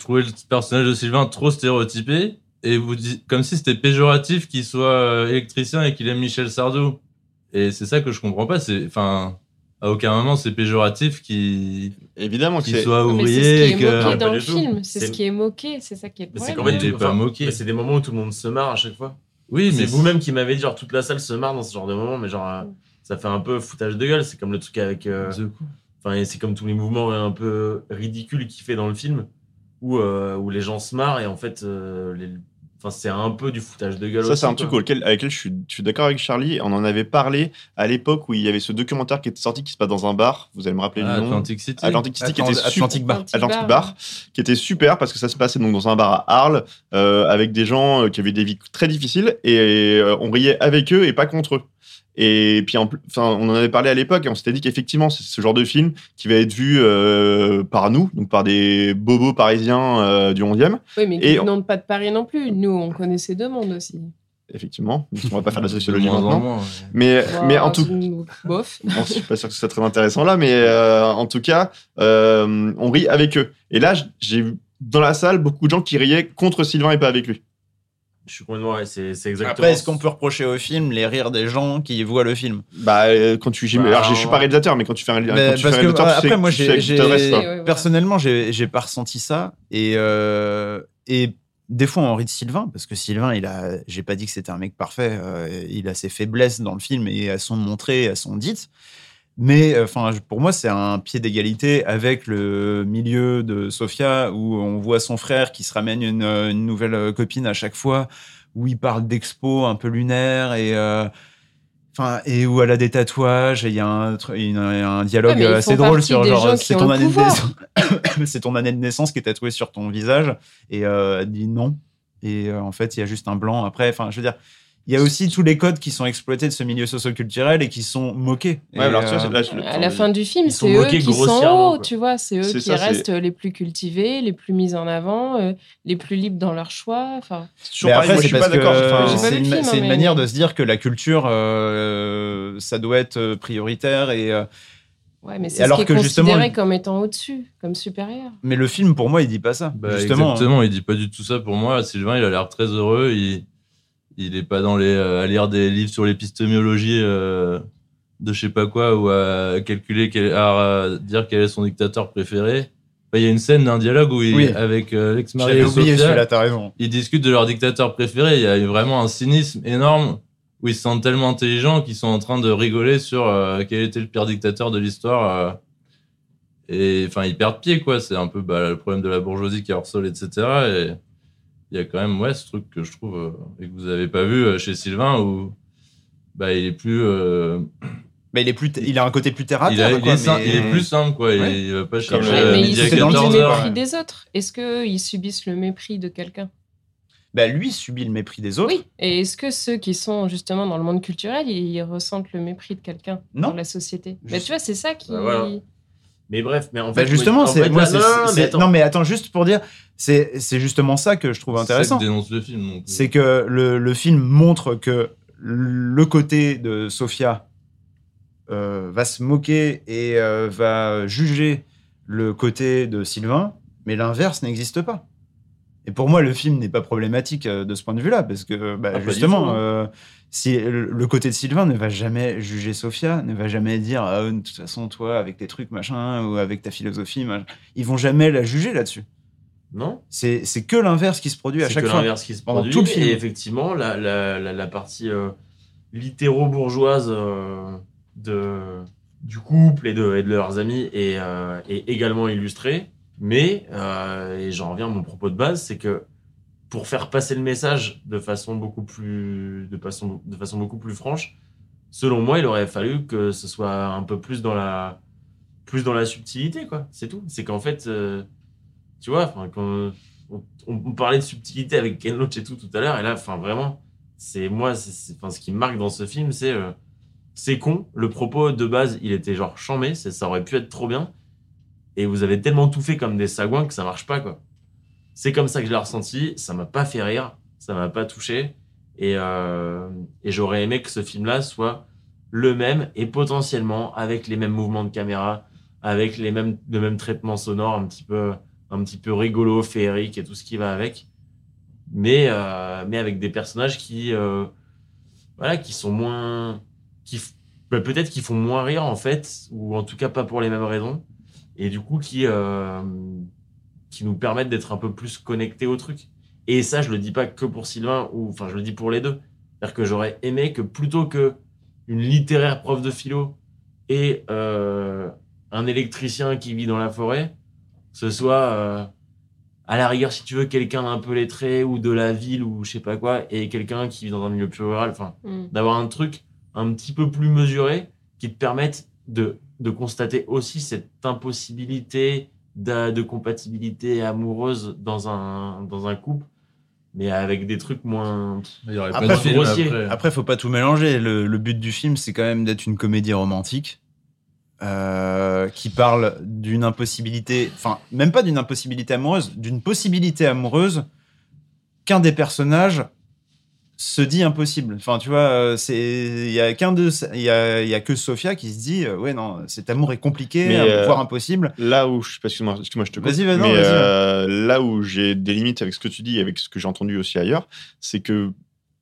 trouver le personnage de Sylvain trop stéréotypé et vous dites comme si c'était péjoratif qu'il soit euh, électricien et qu'il aime Michel Sardou. Et c'est ça que je comprends pas. C'est, enfin, à aucun moment c'est péjoratif qu'il évidemment qu'il soit ouvrier. c'est ce qui est que... moqué dans le film. C'est ce qui est moqué. C'est ça qui est le Mais c'est pas moqué. C'est des moments où tout le monde se marre à chaque fois. Oui, mais vous-même qui m'avez dit, genre, toute la salle se marre dans ce genre de moment, mais genre, ça fait un peu foutage de gueule. C'est comme le truc avec. euh. Enfin, et c'est comme tous les mouvements un peu ridicules qu'il fait dans le film, où, euh, où les gens se marrent et en fait, euh, les- enfin, c'est un peu du foutage de gueule. Ça, c'est un truc auquel, avec lequel je suis, d'accord avec Charlie. On en avait parlé à l'époque où il y avait ce documentaire qui était sorti qui se passe dans un bar. Vous allez me rappeler Ah, du nom. Atlantic City. Atlantic City, qui était Atlantic Bar. Atlantic Bar, Bar, qui était super parce que ça se passait donc dans un bar à Arles euh, avec des gens euh, qui avaient des vies très difficiles et euh, on riait avec eux et pas contre eux. Et puis, en plus- enfin, on en avait parlé à l'époque et on s'était dit qu'effectivement, c'est ce genre de film qui va être vu euh, par nous, donc par des bobos parisiens euh, du 11e. Oui, mais Et qui n'ont pas de Paris non plus. Nous, on connaît ces deux mondes aussi. Effectivement, on va pas faire de la De sociologie maintenant. moins, ouais. Mais, mais en tout Bof. Bon, je suis pas sûr que ce soit très intéressant là, mais euh, en tout cas, euh, on rit avec eux. Et là, j'ai vu dans la salle beaucoup de gens qui riaient contre Sylvain et pas avec lui. Je suis complètement, ouais, c'est c'est exactement. Après, est-ce qu'on peut reprocher au film les rires des gens qui voient le film? Bah, euh, quand tu, Bah, alors, je suis pas réalisateur, mais quand tu fais un, quand tu parce fais un que, réalisateur, tu sais- après, moi, tu sais j'ai. Ouais, voilà. personnellement, j'ai, j'ai pas ressenti ça. Et, euh, et des fois, on rit de Sylvain, parce que Sylvain, il a, j'ai pas dit que c'était un mec parfait. euh, il a ses faiblesses dans le film et elles sont montrées, elles sont dites. Mais euh, enfin, pour moi, c'est un pied d'égalité avec le milieu de Sofia où on voit son frère qui se ramène une, euh, une nouvelle euh, copine à chaque fois, où il parle d'expo un peu lunaire et euh, enfin et où elle a des tatouages et il y a un, tr- une- un dialogue Ouais, assez drôle sur genre c'est ton année de naissance. C'est ton année de naissance qui est tatouée sur ton visage. Et euh, elle dit non. Et euh, en fait il y a juste un blanc après. Enfin je veux dire il y a aussi tous les codes qui sont exploités de ce milieu socioculturel et qui sont moqués. Ouais, Et, alors, tu vois, euh, là, je- À la fin du film, Ils sont c'est eux moqués qui sont hauts, quoi. tu vois. C'est eux qui ça, restent les plus cultivés, les plus mis en avant, euh, les plus libres dans leur choix. Enfin, Mais après, c'est parce que J'ai pas c'est vu une, le film, c'est hein, une mais- manière de se dire que la culture, euh, ça doit être prioritaire et. euh, ouais, mais c'est ce alors qui est que justement, considéré comme étant au-dessus, comme supérieur. mais le film pour moi il dit pas ça. Bah, justement. Exactement, il dit pas du tout ça pour moi. Sylvain, il a l'air très heureux. Il, il est pas dans les, euh, à lire des livres sur l'épistémologie euh, de je sais pas quoi ou à calculer, quel, à dire quel est son dictateur préféré. Enfin, Il y a une scène d'un dialogue où il, Oui. avec euh, l'ex-mari ils discutent de leur dictateur préféré. Il y a vraiment un cynisme énorme où ils se sentent tellement intelligents qu'ils sont en train de rigoler sur euh, quel était le pire dictateur de l'histoire. euh, et enfin, ils perdent pied, quoi. C'est un peu bah, le problème de la bourgeoisie qui harcèle, etc. Et il y a quand même, ouais, ce truc que je trouve euh, et que vous avez pas vu euh, chez Sylvain où bah, il est plus. euh, Mais il est plus, il a un côté plus terre à il, a- terre. il quoi, est mais- il est plus simple, quoi. Il- Ouais. Il, va pas chercher à mais midi à subissent 14 le mépris des autres. Est-ce qu'ils subissent le mépris de quelqu'un? Bah, lui subit le mépris des autres. Oui. Et est-ce que ceux qui sont justement dans le monde culturel, ils ressentent le mépris de quelqu'un Non. dans la société? Mais tu vois, c'est ça qui. Bah, voilà. Mais bref, mais en Bah, fait. justement, en c'est non, mais attends. juste pour dire, c'est c'est justement ça que je trouve intéressant. que dénonce le film. donc. c'est que le, le film montre que le côté de Sofia euh, va se moquer et euh, va juger le côté de Sylvain, mais l'inverse n'existe pas. Et pour moi, le film n'est pas problématique euh, de ce point de vue-là, parce que bah, Ah, justement, euh, si le, côté de Sylvain ne va jamais juger Sofia, ne va jamais dire Ah, de toute façon, toi, avec tes trucs, machin, ou avec ta philosophie, machin. ils vont jamais la juger là-dessus. Non. C'est c'est que l'inverse qui se produit à C'est chaque que fois. l'inverse qui se produit. tout le film. Et effectivement, la, la, la, la partie euh, littéro-bourgeoise euh, de, du couple et de, et de leurs amis est, euh, est également illustrée. Mais, euh, et j'en reviens à mon propos de base, c'est que pour faire passer le message de façon beaucoup plus, de façon, de façon beaucoup plus franche, selon moi, il aurait fallu que ce soit un peu plus dans la, plus dans la subtilité, quoi. C'est tout. C'est qu'en fait, euh, tu vois, on, parlait de subtilité avec Ken Loach et tout tout à l'heure, et là, enfin, vraiment, c'est moi, ce qui marque dans ce film, c'est euh, c'est con. Le propos de base, il était genre chambé, ça aurait pu être trop bien. Et vous avez tellement tout fait comme des sagouins que ça marche pas, quoi. C'est comme ça que je l'ai ressenti. Ça m'a pas fait rire, ça m'a pas touché. Et, euh, et j'aurais aimé que ce film-là soit le même et potentiellement avec les mêmes mouvements de caméra, avec les mêmes, le même traitement sonore, un petit peu, un petit peu rigolo, féerique et tout ce qui va avec. Mais, euh, mais avec des personnages qui, euh, voilà, qui sont moins, qui, bah, peut-être qui font moins rire en fait, ou en tout cas pas pour les mêmes raisons, et du coup qui, euh, qui nous permettent d'être un peu plus connectés au truc. Et ça, je le dis pas que pour Sylvain, ou enfin, je le dis pour les deux. C'est-à-dire que j'aurais aimé que plutôt que une littéraire prof de philo et euh, un électricien qui vit dans la forêt, ce soit euh, à la rigueur, si tu veux, quelqu'un d'un peu lettré ou de la ville ou je sais pas quoi, et quelqu'un qui vit dans un milieu plus rural. Enfin, Mm. d'avoir un truc un petit peu plus mesuré qui te permette de, de constater aussi cette impossibilité de, de compatibilité amoureuse dans un, dans un couple, mais avec des trucs moins. Il y aurait Après, pas de faut, film grossier. après. après, faut pas tout mélanger. Le, le but du film, c'est quand même d'être une comédie romantique euh, qui parle d'une impossibilité, enfin, même pas d'une impossibilité amoureuse, d'une possibilité amoureuse qu'un des personnages se dit impossible. Enfin, tu vois, euh, c'est il y a qu'un de, il y a, il y a que Sophia qui se dit, euh, ouais, non, cet amour est compliqué, euh, voire impossible. Là où je, excuse-moi, excuse-moi, je te coupe. Vas-y, vas-y, mais euh, là où j'ai des limites avec ce que tu dis, et avec ce que j'ai entendu aussi ailleurs, c'est que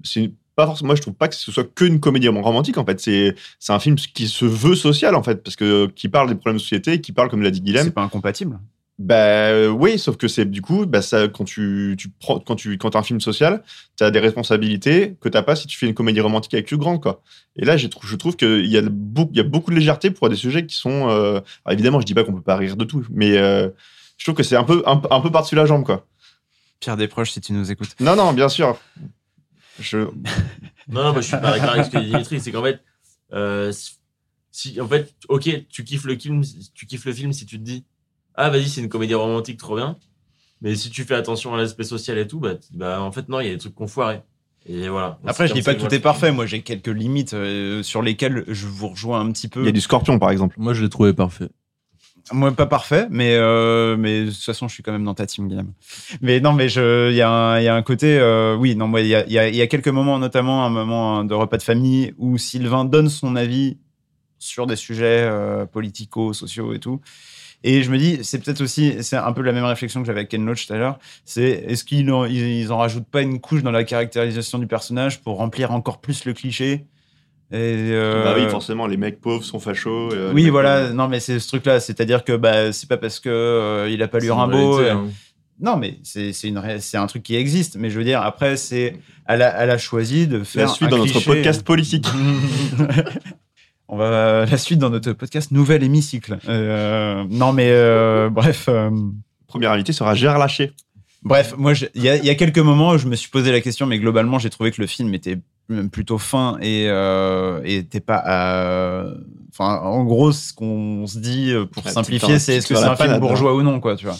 c'est pas forcément. Moi, je trouve pas que ce soit qu'une comédie romantique. En fait, c'est c'est un film qui se veut social en fait, parce que qui parle des problèmes de société, qui parle, comme l'a dit Guilhem. C'est pas incompatible. Bah euh, oui, sauf que c'est du coup, bah, ça, quand tu, tu prends, quand tu, quand as un film social, tu as des responsabilités que t'as pas si tu fais une comédie romantique avec Hugh Grant, quoi. Et là, j'ai trou- je trouve qu'il y a beaucoup, il y a beaucoup de légèreté pour des sujets qui sont, euh, alors évidemment, je dis pas qu'on peut pas rire de tout, mais euh, je trouve que c'est un peu, un, peu- un peu par-dessus la jambe, quoi. Pierre Desproges, si tu nous écoutes. Non, non, bien sûr. Je, Non, non, moi je suis pas d'accord avec ce que dit Dimitri, c'est qu'en fait, euh, si, en fait, ok, tu kiffes le film, tu kiffes le film si tu te dis, ah vas-y, c'est une comédie romantique, trop bien. Mais si tu fais attention à l'aspect social et tout, bah, bah en fait non, il y a des trucs qu'on foiré. Et voilà. Après, je dis pas que tout est parfait. Moi, j'ai quelques limites euh, sur lesquelles je vous rejoins un petit peu. il y a du Scorpion, par exemple. Moi, je l'ai trouvé parfait. Moi, pas parfait, mais, euh, mais de toute façon, je suis quand même dans ta team, Guillaume. Mais non, mais je- il y, a un- il y a un côté. euh, oui, non, moi, il y a, il y a- il y a quelques moments, notamment un moment de repas de famille, où Sylvain donne son avis sur des sujets euh, politico, sociaux et tout. Et je me dis, c'est peut-être aussi, c'est un peu la même réflexion que j'avais avec Ken Loach tout à l'heure, c'est est-ce qu'ils en, ils, ils en rajoutent pas une couche dans la caractérisation du personnage pour remplir encore plus le cliché? Et, euh, Bah oui, forcément, les mecs pauvres sont fachos. euh, oui, voilà. Non, mais c'est ce truc-là. C'est-à-dire que bah, c'est pas parce que euh, il a pas lu Rimbaud. réalité, euh, hein. Non, mais c'est c'est un truc qui existe. Mais je veux dire, après, c'est elle a, elle a choisi de faire La suite un dans notre podcast politique. On va la suite dans notre podcast Nouvel hémicycle. Euh, non, mais euh, bref. euh, Premier invité sera Gérard Lâché. Bref, moi, il y, a- il y a quelques moments où je me suis posé la question, mais globalement, j'ai trouvé que le film était plutôt fin et euh, et était pas. à- Enfin, en gros, ce qu'on se dit euh, pour Ouais, simplifier, c'est est-ce que c'est un film panade, bourgeois ou non, quoi, tu vois.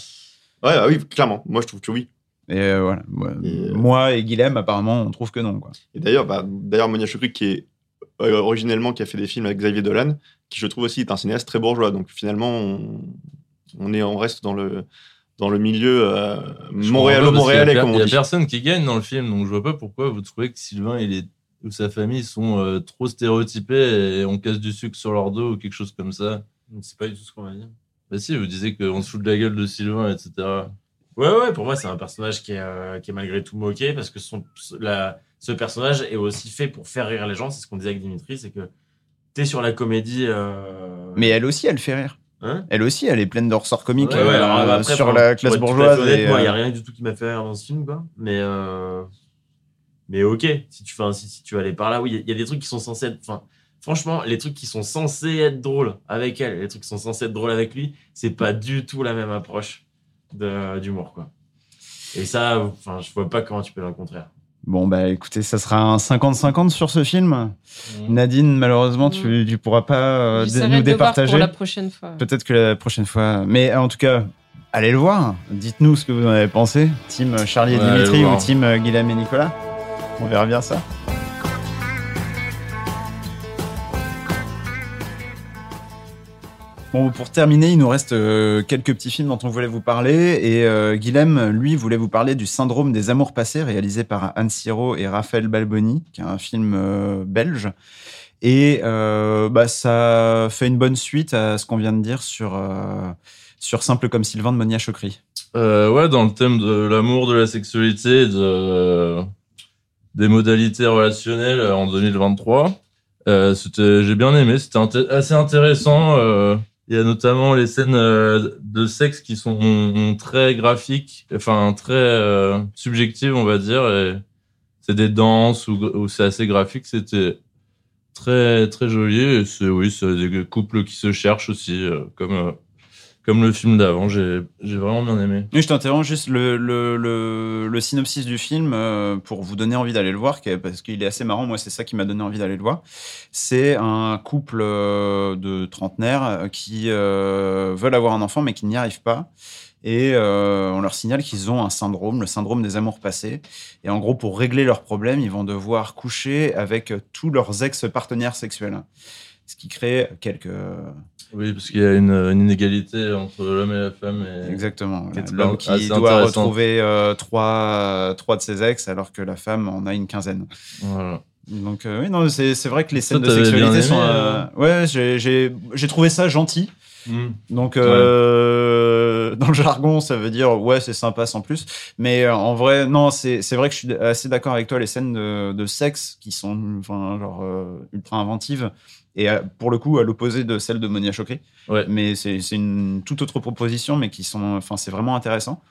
Ouais, bah oui, clairement. Moi, je trouve que oui. Et euh, voilà. Moi, moi et Guilhem, apparemment, on trouve que non, quoi. Et d'ailleurs, bah, d'ailleurs, Monia Chokri, qui est euh, originellement qui a fait des films avec Xavier Dolan, qui je trouve aussi est un cinéaste très bourgeois. Donc finalement, on, on est, on reste dans le dans le milieu euh, montréalo-montréalais, comme on dit. Il y a personne qui gagne dans le film, donc je vois pas pourquoi vous trouvez que Sylvain il est, ou sa famille sont euh, trop stéréotypés et on casse du sucre sur leur dos ou quelque chose comme ça. C'est pas du tout ce qu'on va dire. Bah si, vous disiez qu'on se fout de la gueule de Sylvain, etc. Ouais, ouais, pour moi, c'est un personnage qui est, euh, qui est malgré tout moqué parce que son, la, ce personnage est aussi fait pour faire rire les gens. C'est ce qu'on disait avec Dimitri, c'est que t'es sur la comédie. euh, Mais elle aussi, elle fait rire. Hein elle aussi, elle est pleine de ressorts comiques Ouais, ouais, euh, après, sur la classe bourgeoise. il n'y a euh, rien du tout qui m'a fait rire dans ce film, quoi. Mais, euh, mais ok, si tu, fais si, si tu vas aller par là, oui, il y a- il y, a des trucs qui sont censés être. Franchement, les trucs qui sont censés être drôles avec elle, les trucs qui sont censés être drôles avec lui, c'est pas du tout la même approche d'humour, quoi. Et ça, enfin, je vois pas comment tu peux le contraire. Bon, bah écoutez, ça sera un 50-50 sur ce film. Nadine, malheureusement, tu, tu pourras pas euh, nous départager. pour la prochaine fois. Peut-être que la prochaine fois. Mais en tout cas, allez le voir. Dites-nous ce que vous en avez pensé. Team Charlie et Ouais, Dimitri ou team euh, Guillaume et Nicolas. On verra bien ça. Bon, pour terminer, il nous reste euh, quelques petits films dont on voulait vous parler. Et euh, Guilhem, lui, voulait vous parler du Syndrome des amours passés, réalisé par Anne Siro et Raphaël Balboni, qui est un film euh, belge. Et euh, bah, ça fait une bonne suite à ce qu'on vient de dire sur, sur Simple comme Sylvain de Monia Chokri. Ouais, dans le thème de l'amour, de la sexualité, euh, des modalités relationnelles en 2023. Euh, j'ai bien aimé, c'était assez intéressant. Il y a notamment les scènes euh, de sexe qui sont très graphiques, enfin très euh, subjectives, on va dire. C'est des danses où c'est assez graphique. C'était très très joli. Et c'est oui, c'est des couples qui se cherchent aussi, euh, comme comme le film d'avant. J'ai vraiment bien aimé. Oui, je t'interromps juste le, synopsis du film euh, pour vous donner envie d'aller le voir, parce qu'il est assez marrant. Moi, c'est ça qui m'a donné envie d'aller le voir. C'est un couple euh, de trentenaires euh, qui veulent avoir un enfant, mais qui n'y arrivent pas. Et on leur signale qu'ils ont un syndrome, le syndrome des amours passés. Et en gros, pour régler leurs problèmes, ils vont devoir coucher avec tous leurs ex-partenaires sexuels. Ce qui crée quelques, Oui, parce qu'il y a une, une inégalité entre l'homme et la femme. Et Exactement. L'homme qui doit retrouver euh, trois, euh, trois de ses ex, alors que la femme en a une quinzaine. Voilà. Donc, euh, oui, non, c'est c'est vrai que les scènes de sexualité sont. aimé, euh, Ouais, j'ai- trouvé ça gentil. Mm. Donc, Ouais. euh, dans le jargon, ça veut dire ouais, c'est sympa sans plus. Mais euh, en vrai, non, c'est c'est vrai que je suis assez d'accord avec toi. Les scènes de, de sexe qui sont enfin, genre, euh, ultra inventives. Et euh, pour le coup, à l'opposé de celle de Monia Chokri. Mais c'est une toute autre proposition, mais qui sont. Enfin, c'est vraiment intéressant.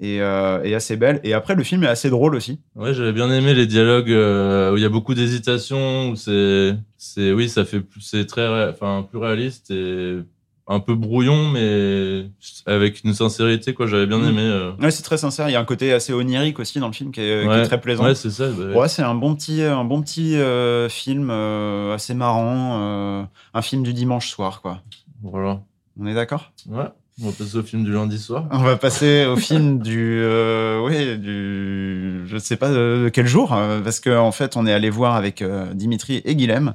Et, euh, et assez belle. Et après, le film est assez drôle aussi. Ouais, j'avais bien aimé les dialogues euh, où il y a beaucoup d'hésitation, où c'est, c'est, oui, ça fait, plus- c'est très, enfin, plus réaliste et un peu brouillon, mais avec une sincérité, quoi. J'avais bien Mm. aimé. euh. Ouais, c'est très sincère. Il y a un côté assez onirique aussi dans le film qui est, qui Ouais. est très plaisant. Ouais, c'est ça, bah ouais. C'est un bon petit, un bon petit euh, film euh, assez marrant, un film du dimanche soir, quoi. Voilà. On est d'accord? Ouais. On va passer au film du lundi soir. On va passer au film du, euh, oui, du, je ne sais pas de quel jour, parce qu'en en fait, on est allé voir avec Dimitri et Guilhem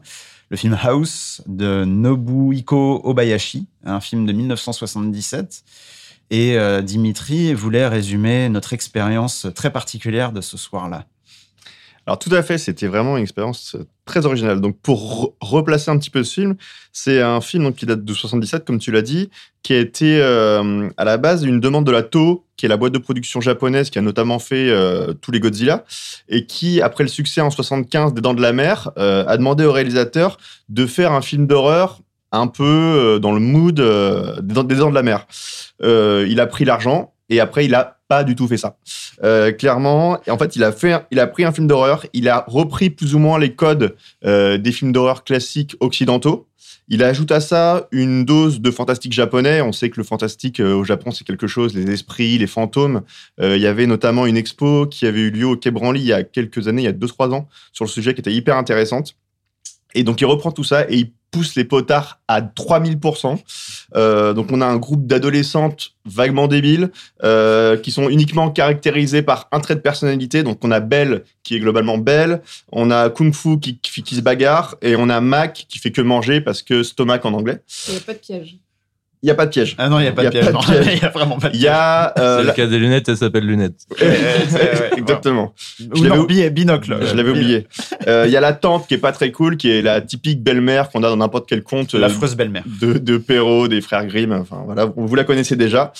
le film House de Nobuhiko Obayashi, un film de 1977. Et euh, Dimitri voulait résumer notre expérience très particulière de ce soir-là. Alors tout à fait, c'était vraiment une expérience très originale. Donc pour re- replacer un petit peu ce film, c'est un film qui date de 77, comme tu l'as dit, qui a été euh, à la base une demande de la Toho, qui est la boîte de production japonaise qui a notamment fait euh, tous les Godzilla, et qui, après le succès en 75 des Dents de la Mer, euh, a demandé au réalisateur de faire un film d'horreur un peu dans le mood des, Dents, de la Mer. Il a pris l'argent et après il a pas du tout fait ça. Euh, clairement, en fait, il a fait, il a pris un film d'horreur, il a repris plus ou moins les codes euh, des films d'horreur classiques occidentaux. Il ajoute à ça une dose de fantastique japonais. On sait que le fantastique euh, au Japon, c'est quelque chose, les esprits, les fantômes. Euh, il y avait notamment une expo qui avait eu lieu au Quai Branly il y a quelques années, il y a 2-3 ans, sur le sujet qui était hyper intéressante. Et donc, il reprend tout ça et il les potards à 3000%. Euh, donc, on a un groupe d'adolescentes vaguement débiles euh, qui sont uniquement caractérisées par un trait de personnalité. Donc, on a Belle qui est globalement belle, on a Kung Fu qui, qui, qui se bagarre et on a Mac qui fait que manger parce que stomac en anglais. Il n'y a pas de piège. Il n'y a pas de piège. Ah non, il n'y a pas de piège. Il y a vraiment pas de Il y a. euh, la- le cas des lunettes, elle s'appelle Lunettes. Exactement. Ou non, bi- binocle. Je l'avais oublié. Euh, Il y a la tante qui est pas très cool, qui est la typique belle-mère qu'on a dans n'importe quel conte. euh, L'affreuse belle-mère. De, de Perrault, des frères Grimm. Enfin, voilà, vous la connaissez déjà.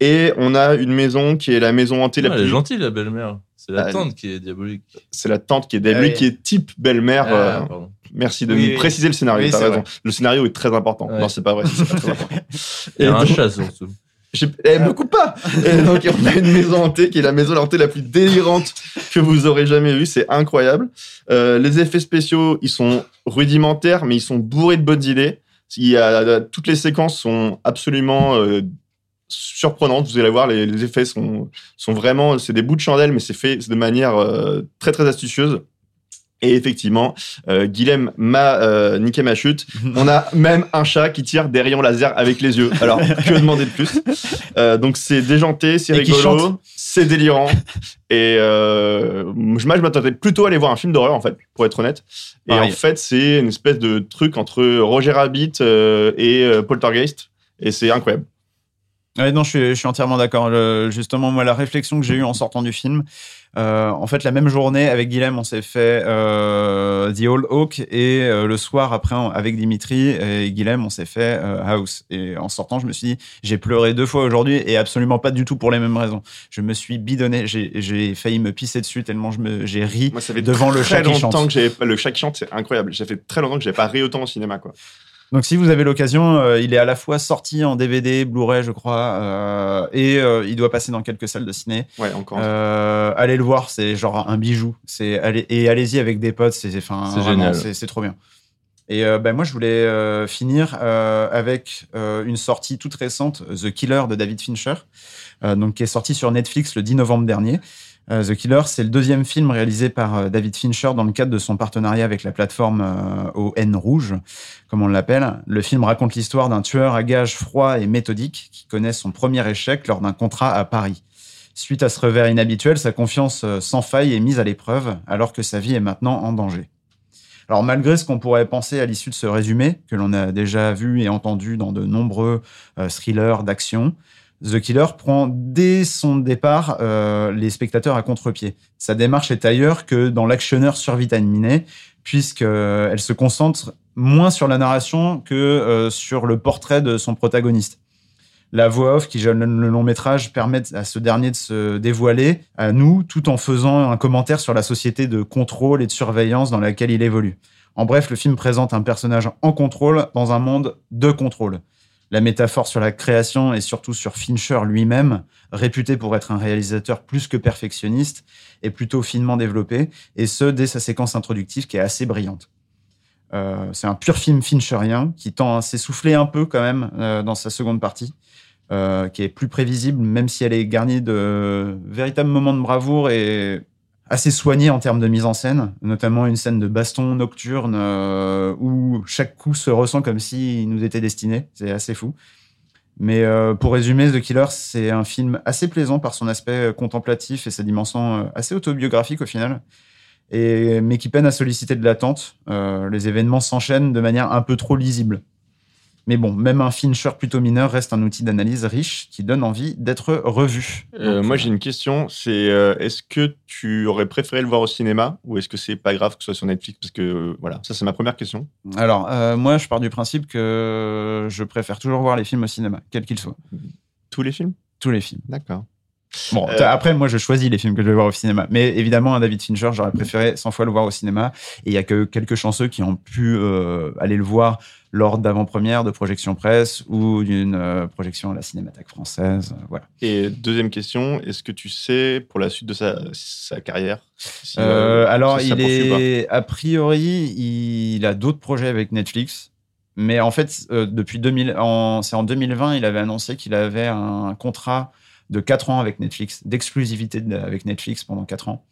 Et on a une maison qui est la maison hantée la Ah, elle plus. est gentille, la belle-mère. C'est la Ah, tante qui est diabolique. C'est la tante qui est diabolique, Ah oui. qui est type belle-mère. Ah, euh, pardon. Merci de Oui, préciser le scénario. Oui, raison. Le scénario est très important. Ouais. Non, c'est pas vrai. c'est pas très important. Il y a Et un donc- chat surtout. Eh, me coupe pas Et donc, on a une maison hantée qui est la maison hantée la plus délirante que vous aurez jamais vue. C'est incroyable. Euh, les effets spéciaux, ils sont rudimentaires, mais ils sont bourrés de bonnes idées. Il y a, toutes les séquences sont absolument euh, surprenantes. Vous allez voir, les, les effets sont, sont vraiment... C'est des bouts de chandelle, mais c'est fait de manière euh, très, très astucieuse. Et effectivement, euh, Guilhem m'a euh, niqué ma chute. On a même un chat qui tire des rayons laser avec les yeux. Alors, que demander de plus? Euh, Donc, c'est déjanté, c'est rigolo, c'est délirant. Et euh, je, moi, je m'attendais plutôt à aller voir un film d'horreur, en fait, pour être honnête. Et Pareil. en fait, c'est une espèce de truc entre Roger Rabbit euh, et Poltergeist. Et c'est incroyable. Ouais, non, je suis, je suis entièrement d'accord. Le- Justement, moi, la réflexion que j'ai eue en sortant du film, euh, en fait, la même journée, avec Guilhem, on s'est fait euh, The Old Oak, et euh, le soir, après, avec Dimitri et Guilhem, on s'est fait House. Et en sortant, je me suis dit, j'ai pleuré deux fois aujourd'hui, et absolument pas du tout pour les mêmes raisons. Je me suis bidonné, j'ai j'ai failli me pisser dessus tellement j'ai ri Moi, ça fait devant le très chat qui chante. que le chat qui chante, c'est incroyable. J'ai fait très longtemps que j'avais pas ri autant au cinéma, quoi. Donc si vous avez l'occasion, euh, il est à la fois sorti en DVD, Blu-ray, je crois, euh, et euh, il doit passer dans quelques salles de ciné. Ouais, encore. Euh, allez le voir, c'est genre un bijou. C'est allez, et allez-y avec des potes, c'est enfin génial. c'est trop bien. Et euh, ben moi je voulais euh, finir euh, avec euh, une sortie toute récente, The Killer de David Fincher, euh, donc qui est sorti sur Netflix le 10 novembre dernier. Euh, The Killer, c'est le deuxième film réalisé par euh, David Fincher dans le cadre de son partenariat avec la plateforme euh, au N rouge, comme on l'appelle. Le film raconte l'histoire d'un tueur à gages froid et méthodique qui connaît son premier échec lors d'un contrat à Paris. Suite à ce revers inhabituel, sa confiance euh, sans faille est mise à l'épreuve alors que sa vie est maintenant en danger. Alors malgré ce qu'on pourrait penser à l'issue de ce résumé, que l'on a déjà vu et entendu dans de nombreux euh, thrillers d'action, The Killer prend dès son départ euh, les spectateurs à contre-pied. Sa démarche est ailleurs que dans l'actionneur survitaminé, puisqu'elle se concentre moins sur la narration que euh, sur le portrait de son protagoniste. La voix off qui jalonne le long métrage permet à ce dernier de se dévoiler à nous tout en faisant un commentaire sur la société de contrôle et de surveillance dans laquelle il évolue. En bref, le film présente un personnage en contrôle dans un monde de contrôle. La métaphore sur la création et surtout sur Fincher lui-même, réputé pour être un réalisateur plus que perfectionniste, est plutôt finement développé, et ce, dès sa séquence introductive qui est assez brillante. Euh, c'est un pur film fincherien qui tend à s'essouffler un peu quand même euh, dans sa seconde partie, euh, qui est plus prévisible, même si elle est garnie de véritables moments de bravoure et assez soignée en termes de mise en scène, notamment une scène de baston nocturne euh, où chaque coup se ressent comme s'il nous était destiné. C'est assez fou. Mais euh, pour résumer, The Killer, c'est un film assez plaisant par son aspect euh, contemplatif et sa dimension assez autobiographique au final, mais qui peine à solliciter de l'attente. Les événements s'enchaînent de manière un peu trop lisible. Mais bon, même un Fincher plutôt mineur reste un outil d'analyse riche qui donne envie d'être revu. Euh, moi, j'ai une question. C'est euh, est-ce que tu aurais préféré le voir au cinéma ou est-ce que c'est pas grave que ce soit sur Netflix? Parce que euh, voilà, ça c'est ma première question. Alors, euh, moi, je pars du principe que je préfère toujours voir les films au cinéma, quels qu'ils soient. Tous les films? Tous les films. D'accord. Bon, Euh, après, moi, je choisis les films que je vais voir au cinéma. Mais évidemment, un David Fincher, j'aurais préféré 100 fois le voir au cinéma. Et il y a que quelques chanceux qui ont pu euh, aller le voir lors d'avant-première, de projection presse ou d'une euh, projection à la Cinémathèque française. euh, voilà. Et deuxième question, est-ce que tu sais pour la suite de sa, sa carrière si, Euh, alors, si il est a priori, il a d'autres projets avec Netflix. Mais en fait, euh, depuis 2000, en, c'est en 2020, il avait annoncé qu'il avait un contrat de 4 ans avec Netflix, d'exclusivité de- avec Netflix pendant 4 ans.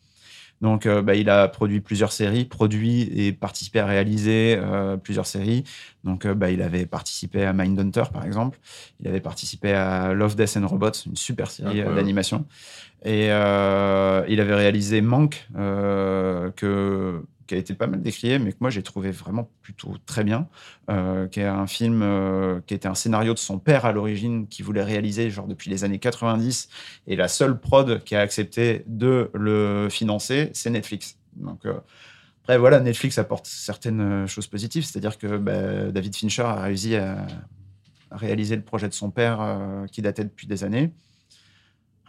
Donc, euh, bah, il a produit plusieurs séries, produit et participé à réaliser euh, plusieurs séries. Donc, euh, bah, il avait participé à Mindhunter, par exemple. Il avait participé à Love, Death and Robots, une super série d'animation. Et il avait réalisé Manque, que, qui a été pas mal décrié, mais que moi j'ai trouvé vraiment plutôt très bien, euh, qui est un film euh, qui était un scénario de son père à l'origine, qui voulait réaliser genre depuis les années 90, et la seule prod qui a accepté de le financer, c'est Netflix. Donc euh, après voilà, Netflix apporte certaines choses positives, c'est-à-dire que bah, David Fincher a réussi à, réaliser le projet de son père qui datait depuis des années.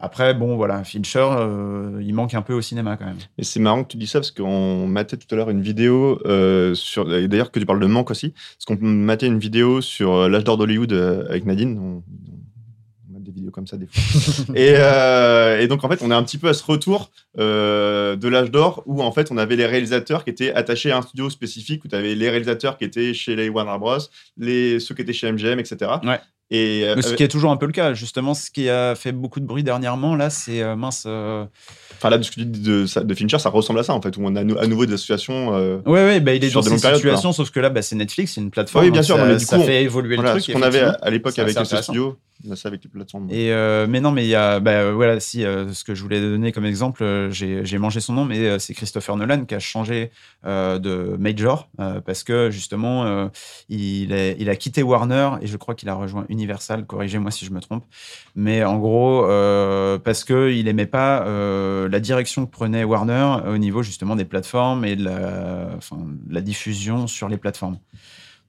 Après, bon, voilà, Fincher, euh, il manque un peu au cinéma quand même. Mais c'est marrant que tu dis ça parce qu'on matait tout à l'heure une vidéo euh, sur. et D'ailleurs, que tu parles de manque aussi. Parce qu'on matait une vidéo sur euh, l'âge d'or d'Hollywood avec Nadine. On, on mate des vidéos comme ça des fois. et, euh, et donc, en fait, on est un petit peu à ce retour de l'âge d'or où, en fait, on avait les réalisateurs qui étaient attachés à un studio spécifique, où tu avais les réalisateurs qui étaient chez les Warner Bros., les, ceux qui étaient chez MGM, etc. Ouais. Et, euh, ce qui est toujours un peu le cas. Justement, ce qui a fait beaucoup de bruit dernièrement, là, c'est euh, mince. euh, Enfin, là, de ce que tu dis de, Fincher, ça ressemble à ça, en fait, où on a à nouveau des associations. euh, Ouais, ouais, bah, il est dans des longues cette périodes, situation, quoi. sauf que là, bah, c'est Netflix, c'est une plateforme. Oui, bien donc sûr, ça, non, mais du ça coup, fait évoluer voilà, le truc. Ce qu'on avait à, l'époque avec ce studio, on a ça avec les plateformes. Et euh, mais non, mais il y a, bah, euh, voilà, si euh, ce que je voulais donner comme exemple, euh, j'ai mangé son nom, mais euh, c'est Christopher Nolan qui a changé euh, de major euh, parce que justement, euh, il, est- il a quitté Warner et je crois qu'il a rejoint Universal. Corrigez-moi si je me trompe, mais en gros, euh, parce que il aimait pas euh, la direction que prenait Warner au niveau justement des plateformes et de la, diffusion sur les plateformes.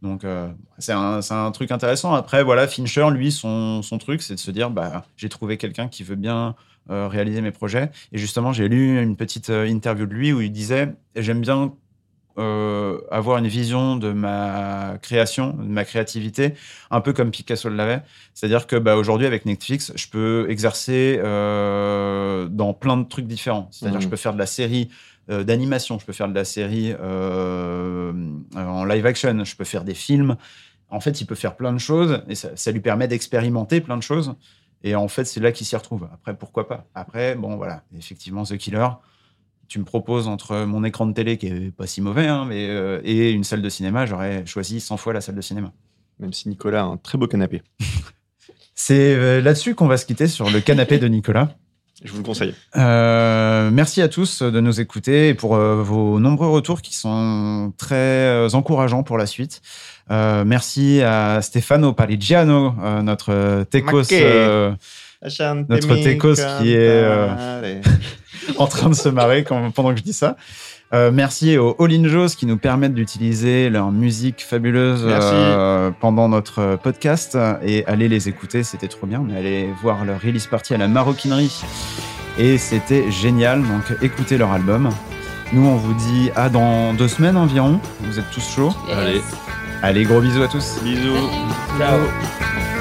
Donc, euh, c'est un, truc intéressant. Après, voilà, Fincher, lui, son, son truc, c'est de se dire bah, j'ai trouvé quelqu'un qui veut bien euh, réaliser mes projets. Et justement, j'ai lu une petite interview de lui où il disait j'aime bien euh, avoir une vision de ma création, de ma créativité, un peu comme Picasso l'avait. C'est-à-dire que bah, aujourd'hui, avec Netflix, je peux exercer euh, dans plein de trucs différents. C'est-à-dire Mhm. je peux faire de la série euh, d'animation, je peux faire de la série en live action, je peux faire des films. En fait, il peut faire plein de choses et ça, ça lui permet d'expérimenter plein de choses. Et en fait, c'est là qu'il s'y retrouve. Après, pourquoi pas? Après, bon, voilà, effectivement, The Killer, tu me proposes entre mon écran de télé, qui est pas si mauvais, hein, mais, euh, et une salle de cinéma, j'aurais choisi 100 fois la salle de cinéma. Même si Nicolas a un très beau canapé. C'est euh, là-dessus qu'on va se quitter sur le canapé de Nicolas. Je vous le conseille. Euh, merci à tous de nous écouter et pour euh, vos nombreux retours qui sont très euh, encourageants pour la suite. Merci à Stefano Parigiano, notre Tecos, notre Tecos qui est. en train de se marrer quand- pendant que je dis ça. Euh, merci aux All In Joes qui nous permettent d'utiliser leur musique fabuleuse euh, pendant notre podcast et allez les écouter, c'était trop bien. On est allé voir leur release party à la maroquinerie et c'était génial. Donc écoutez leur album. Nous on vous dit à dans deux semaines environ. Vous êtes tous chauds. Allez. Allez, gros bisous à tous. Bisous. Ciao.